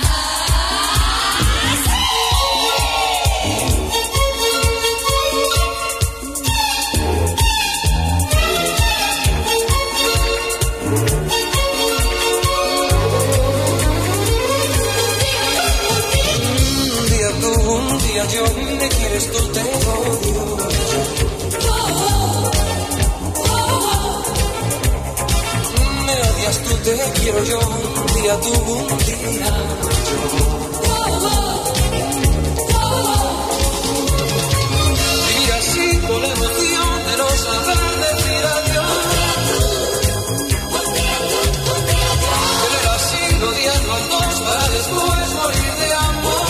ah. Un día tú, un día yo, me quieres tú, quiero yo, un día tú, un día. Vivir así con emoción de no saber decir adiós. Tener así rodeando a dos para después morir de amor.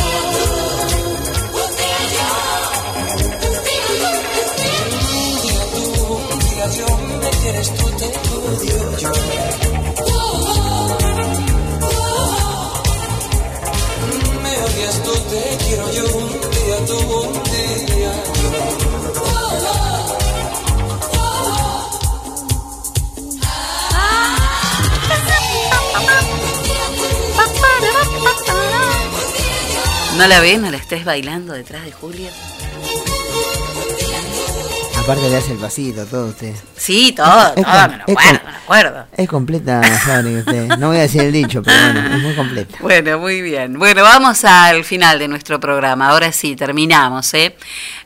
Tú, yo, me quieres tú, te odio yo. ¿No la ves? ¿No la estés bailando detrás de Julio? Aparte le hace el pasito, todo usted. Sí, todo, todo, me lo acuerdo, acuerdo. Es completa fábrica usted. No voy a decir el dicho, pero bueno, es muy completa. Bueno, muy bien. Bueno, vamos al final de nuestro programa. Ahora sí, terminamos. ¿eh?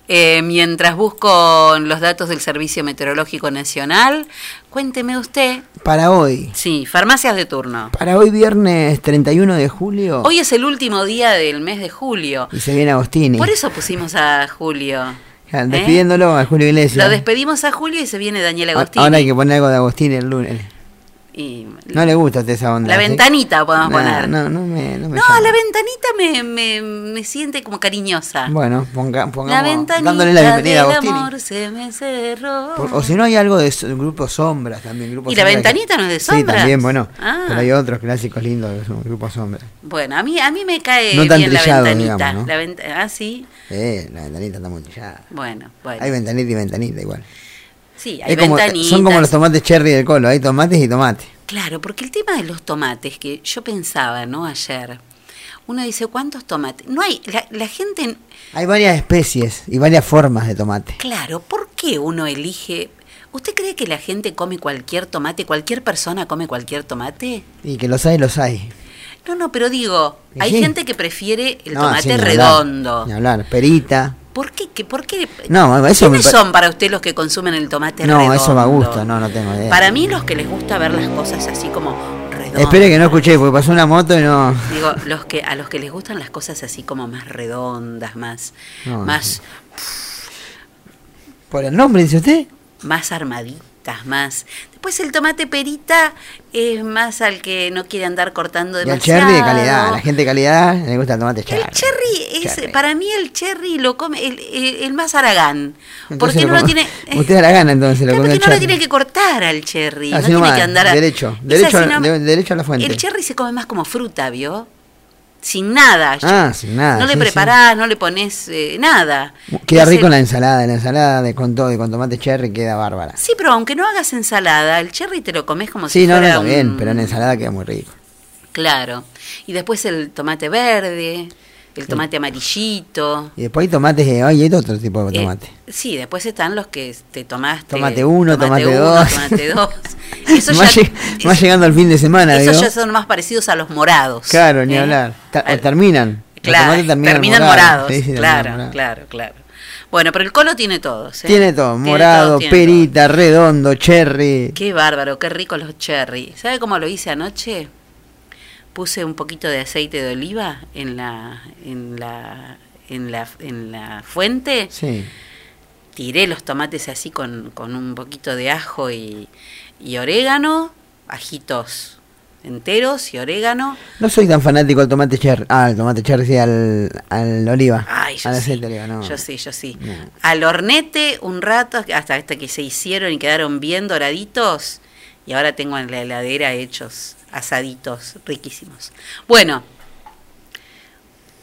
Eh, mientras busco los datos del Servicio Meteorológico Nacional, cuénteme usted. Para hoy, Sí, farmacias de turno. para hoy viernes 31 de julio, Hoy es el último día del mes de julio. y se viene Agostini. Por eso pusimos a Julio. Ja, Despidiéndolo a Julio Iglesias. Lo despedimos a Julio y se viene Daniel A- Agostini. Ahora hay que poner algo de Agostini el lunes. Y No le gusta a esa onda. la ¿sí? ventanita podemos No, poner. No, no me, no me No, la ventanita me, me, me siente como cariñosa. Bueno, ponga, la pongamos, ventanita dándole la bienvenida a del Agostini. amor se me cerró. Por- o si no hay algo de so- grupo Sombras también. Grupo ¿Y la Sombras ventanita que- no es de Sí, Sombras? también, bueno. Ah. Pero hay otros clásicos lindos son Grupo Sombras. Bueno, a mí, a mí me cae No tan bien la trillado, ventanita. digamos, ¿no? la ah, sí. Eh, la ventanita está muy trillada. Bueno, bueno. Hay ventanita y ventanita igual. Sí, hay como- son como los tomates cherry del colo. Hay tomates y tomates. Claro, porque el tema de los tomates, que yo pensaba, ¿no? Ayer, uno dice, ¿cuántos tomates? No hay, la, la gente, Hay varias especies y varias formas de tomate. claro, ¿por qué uno elige? ¿Usted cree que la gente come cualquier tomate? ¿Cualquier persona come cualquier tomate? Y que los hay, los hay. No, no, pero digo, hay sí. gente que prefiere el No, tomate sí, ni hablar, redondo. Ni hablar. Perita. ¿Por qué? ¿Qué- ¿Por qué? No, eso me ¿Quiénes son para usted los que consumen el tomate No, redondo? eso va a gusto. No, no tengo idea. Para mí los que les gusta ver las cosas así como redondas. Espere que no escuché, porque pasó una moto y no. Digo, los que a los que les gustan las cosas así como más redondas, más No, más ¿Por el nombre, dice usted? más más. Después el tomate perita es más al que no quiere andar cortando Y el demasiado. cherry de calidad. La gente de calidad le gusta el tomate cherry. El cherry es, Cherry. para mí el cherry lo come el, el- el más aragán. Entonces porque no lo lo come- tiene. (laughs) Usted a la gana entonces lo Claro, porque no lo tiene que cortar al cherry. Así no tiene que andar a- derecho, derecho, así de- derecho a la fuente. El cherry se come más como fruta, ¿vio? Sin nada. Ah, sin nada, No le sí, preparás, no le pones eh, nada. Queda rico el- la ensalada. La ensalada de con todo y con tomate cherry queda bárbara. Sí, pero aunque no hagas ensalada, el cherry te lo comes como Sí, si no, no, fuera está un... bien, pero en ensalada queda muy rico. Claro. Y después el tomate verde, el tomate amarillito. Y después hay tomates, eh, ay, hay otro tipo de Eh, tomate. sí, después están los que te tomaste. Tomate uno, tomate uno, dos. Tomate (laughs) dos. Eso ya, más, lleg- más llegando al fin de semana, esos digo. ya son más parecidos a los morados. Claro, ni ¿eh? hablar. Ta- terminan. Claro, terminan, morados. Sí, claro, claro, claro. Bueno, pero el colo tiene todos. ¿eh? Tiene todo, Tiene morado, todo, tiene perita, redondo, cherry. Qué bárbaro, qué ricos los cherry. ¿Sabe cómo lo hice anoche? Puse un poquito de aceite de oliva en la en la en la, en la fuente. Sí. Tiré los tomates así con, con un poquito de ajo y, y orégano, ajitos enteros y orégano. No soy tan fanático del tomate cherry. Ah, el tomate cherry, sí, al, al oliva. Ay, yo al sí. aceite de oliva, no. Yo sí, yo sí. No. Al hornete un rato hasta, hasta que se hicieron y quedaron bien doraditos. Y ahora tengo en la heladera hechos asaditos riquísimos. Bueno,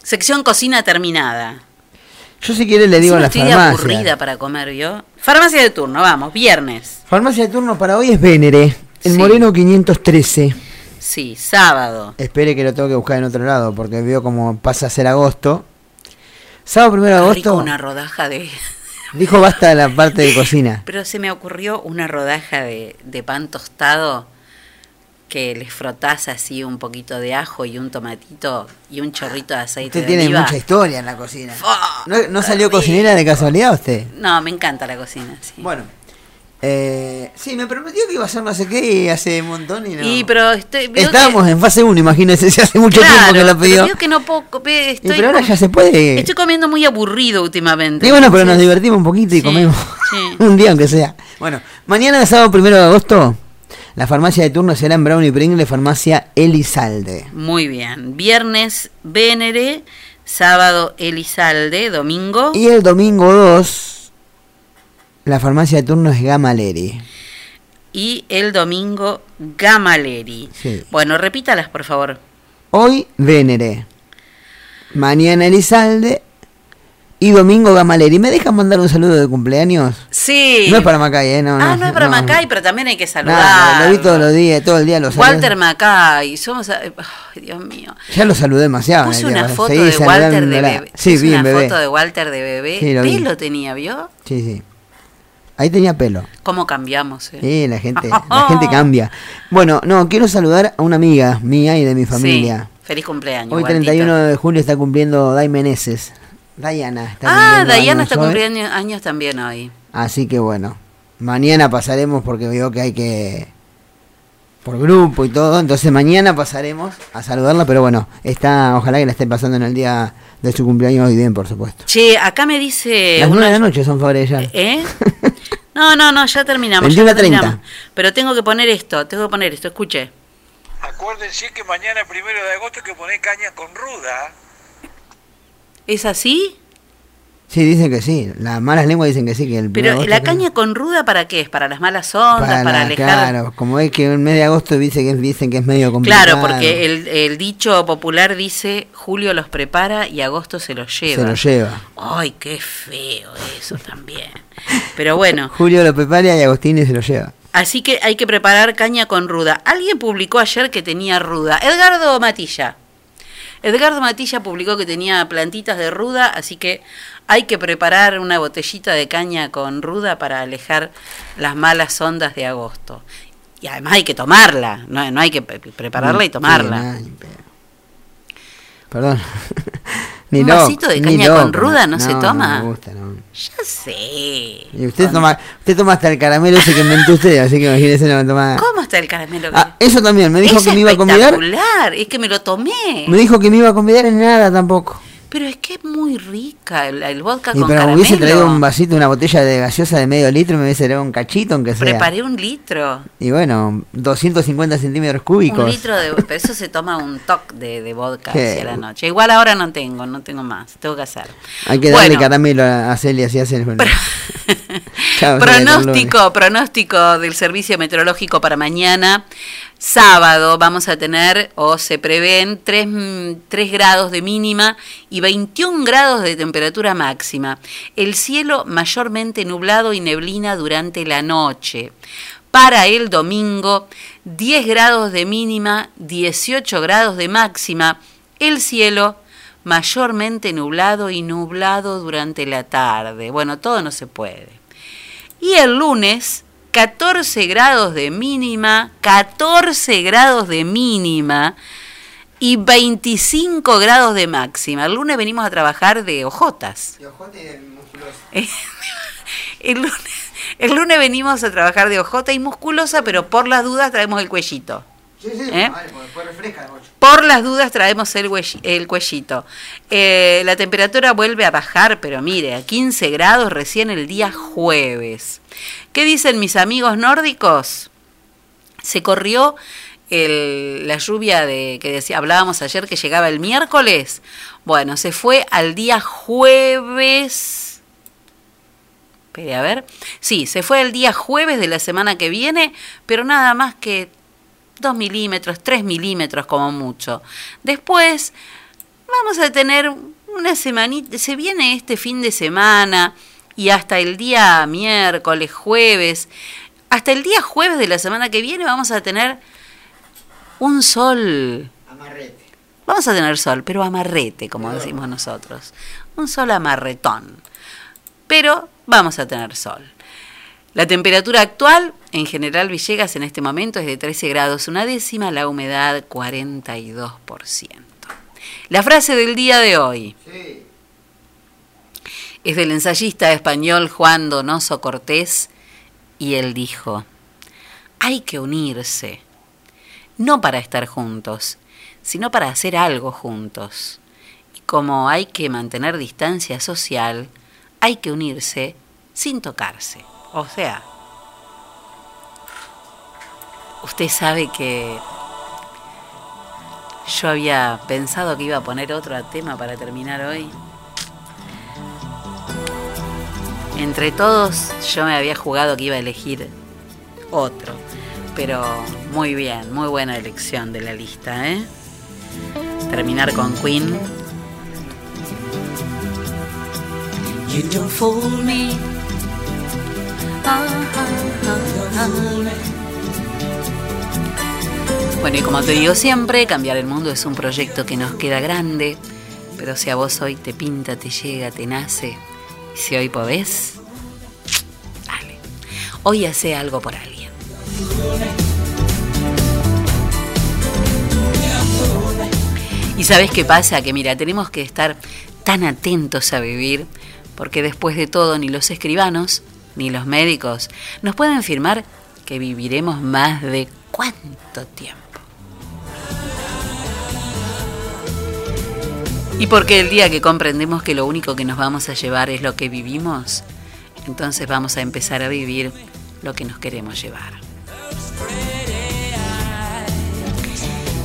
sección cocina terminada. Yo si quiere le digo a Encima la estoy farmacia. aburrida para comer yo. Farmacia de turno, vamos, viernes. Farmacia de turno para hoy es Vénere. El Sí. Moreno 513. Sí, sábado. Espere que lo tengo que buscar en otro lado porque veo como pasa a ser agosto. Sábado primero de Qué rico agosto. una rodaja de... (laughs) Dijo basta de la parte de cocina. Pero se me ocurrió una rodaja de, de pan tostado que les frotás así un poquito de ajo y un tomatito y un chorrito de aceite Usted de tiene oliva. mucha historia en la cocina. ¿No, no salió cocinera de casualidad usted? No, me encanta la cocina, sí. Bueno, Eh, sí, me prometió que iba a hacer no sé qué y hace un montón y no. Y pero estoy, Estábamos en fase 1, imagínense, si hace mucho Claro, tiempo que pero pidió. veo que no puedo, Y estoy pero ahora com- ya se puede. Estoy comiendo muy aburrido últimamente. Y bueno, pero nos divertimos un poquito y Sí, comemos sí. (laughs) un día aunque sea. Bueno, mañana sábado primero de agosto, la farmacia de turno será en Brown y Pringle, farmacia Elizalde. Muy bien. Viernes Vénere, sábado Elizalde, domingo. Y el domingo 2, la farmacia de turno es Gamaleri. Y el domingo Gamaleri. Sí. Bueno, repítalas, por favor. Hoy Vénere. Mañana Elizalde. Y domingo Gamaleri. ¿Me dejan mandar un saludo de cumpleaños? Sí. No es para Macay, ¿eh? No, ah, no, es para Macay, pero también hay que saludar. Nada, lo vi todos los días, todo el día lo saludé. Walter Macay, somos... Ay, Dios mío. Ya lo saludé demasiado. Puse día, una foto de Walter de bebé. Sí, Puse bien, una bebé. foto de Walter de bebé. Sí, lo vi. Pelo tenía, ¿vio? Sí, sí. Ahí tenía pelo. ¿Cómo cambiamos? eh? Sí, la gente, la (laughs) gente cambia. Bueno, no, quiero saludar a una amiga mía y de mi familia. Sí, feliz cumpleaños. Hoy Waldito. 31 de julio está cumpliendo Dai Meneses. Diana está Ah, Diana años está hoy. cumpliendo años también hoy. Así que bueno, mañana pasaremos porque veo que hay que por grupo y todo, entonces mañana pasaremos a saludarla, pero bueno, está, ojalá que la esté pasando en el día de su cumpleaños hoy bien, por supuesto. Che, acá me dice... Las nueve de la noche son favores ya. ¿Eh? No, no, no, ya terminamos. 21 ya a 30. terminamos. Pero tengo que poner esto, tengo que poner esto, escuche. Acuérdense que mañana, primero de agosto, hay que poner caña con ruda. ¿Es así? Sí, dicen que sí, las malas lenguas dicen que sí, que el Pero la caña con ruda para qué es? Para las malas ondas, para, para, alejar. claro, como es que en mes de agosto dice que dicen que es medio complicado. Claro, porque el, el dicho popular dice julio los prepara y agosto se los lleva. se lo lleva. Ay, qué feo eso también. Pero bueno, (laughs) Julio lo prepara y Agostini se lo lleva. así que hay que preparar caña con ruda. Alguien publicó ayer que tenía ruda. Edgardo Matilla. Edgardo Matilla publicó que tenía plantitas de ruda, así que hay que preparar una botellita de caña con ruda para alejar las malas ondas de agosto. Y además hay que tomarla, no, no hay que pre- prepararla y Sí, tomarla. Perdón. (laughs) ni ¿Un loco, vasito de caña loco, con ruda no se toma? No me gusta, no. Ya sé. Y usted toma, usted toma hasta el caramelo ese que inventó usted, así que imagínese no toma. ¿Cómo está el caramelo? Ah, eso también, me dijo Es que me iba a convidar. es que me lo tomé. Me dijo que me iba a convidar en nada tampoco. Pero es que es muy rica el, el vodka Y con pero me hubiese traído un vasito, una botella de gaseosa de medio litro, me hubiese traído un cachito, aunque sea. Preparé un litro. Y bueno, 250 centímetros cúbicos. Un litro de... Pero eso se toma un toque de, de vodka hacia la noche. Igual ahora no tengo, no tengo más. Tengo que hacer. Hay que darle Bueno. caramelo a, a Celia, así hace el (laughs) Pronóstico, pronóstico del servicio meteorológico para mañana. Sábado vamos a tener, o se prevén, 3, grados de mínima y 21 grados de temperatura máxima. El cielo mayormente nublado y neblina durante la noche. Para el domingo, 10 grados de mínima, 18 grados de máxima. El cielo mayormente nublado y nublado durante la tarde. Bueno, todo no se puede. Y el lunes, 14 grados de mínima, 14 grados de mínima y 25 grados de máxima. El lunes venimos a trabajar de ojotas. (laughs) El lunes, el lunes venimos a trabajar de ojota y musculosa, pero por las dudas traemos el cuellito. ¿Eh? Por las dudas traemos el, el cuellito. Eh, la temperatura vuelve a bajar, pero mire, a 15 grados recién el día jueves. ¿Qué dicen mis amigos nórdicos? Se corrió el- la lluvia de que decía, hablábamos ayer que llegaba el miércoles. Bueno, se fue al día jueves. Espere, a ver. Sí, se fue el día jueves de la semana que viene, pero nada más que 2 milímetros, 3 milímetros como mucho. Después vamos a tener una semanita, se viene este fin de semana y hasta el día miércoles, jueves, hasta el día jueves de la semana que viene vamos a tener un sol. Vamos a tener sol, pero amarrete, como decimos nosotros. Un sol amarretón. Pero vamos a tener sol. La temperatura actual en General Villegas en este momento es de 13 grados una décima, la humedad 42%. La frase del día de hoy es del ensayista español Juan Donoso Cortés y él dijo, hay que unirse, no para estar juntos, sino para hacer algo juntos. Y como hay que mantener distancia social, hay que unirse sin tocarse. O sea, usted sabe que yo había pensado que iba a poner otro tema para terminar hoy. Entre todos yo me había jugado que iba a elegir otro. Pero muy bien, muy buena elección de la lista, ¿eh? Terminar con Queen. You don't fool me. Ah, ah, ah, Bueno, y como te digo siempre, cambiar el mundo es un proyecto que nos queda grande, pero si a vos hoy te pinta, te llega, te nace, si hoy podés, dale. Hoy hace algo por alguien. Y sabes qué pasa? Que mira, tenemos que estar tan atentos a vivir, porque después de todo ni los escribanos ni los médicos nos pueden afirmar que viviremos más de cuánto tiempo. Y porque el día que comprendemos que lo único que nos vamos a llevar es lo que vivimos, entonces vamos a empezar a vivir lo que nos queremos llevar.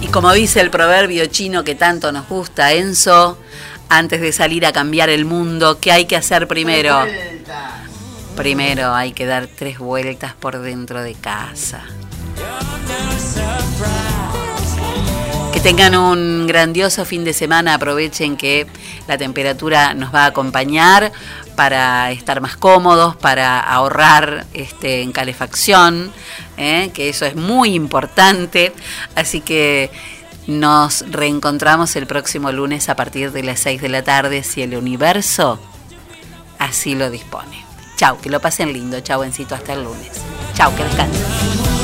Y como dice el proverbio chino que tanto nos gusta, Enzo, antes de salir a cambiar el mundo, ¿qué hay que hacer primero? Primero hay que dar tres vueltas por dentro de casa. Tengan un grandioso fin de semana, aprovechen que la temperatura nos va a acompañar para estar más cómodos, para ahorrar este, en calefacción, ¿eh? que eso es muy importante. Así que nos reencontramos el próximo lunes a partir de las 6 de la tarde, si el universo así lo dispone. Chau, que lo pasen lindo. Chau, Encito, hasta el lunes. Chau, que descansen.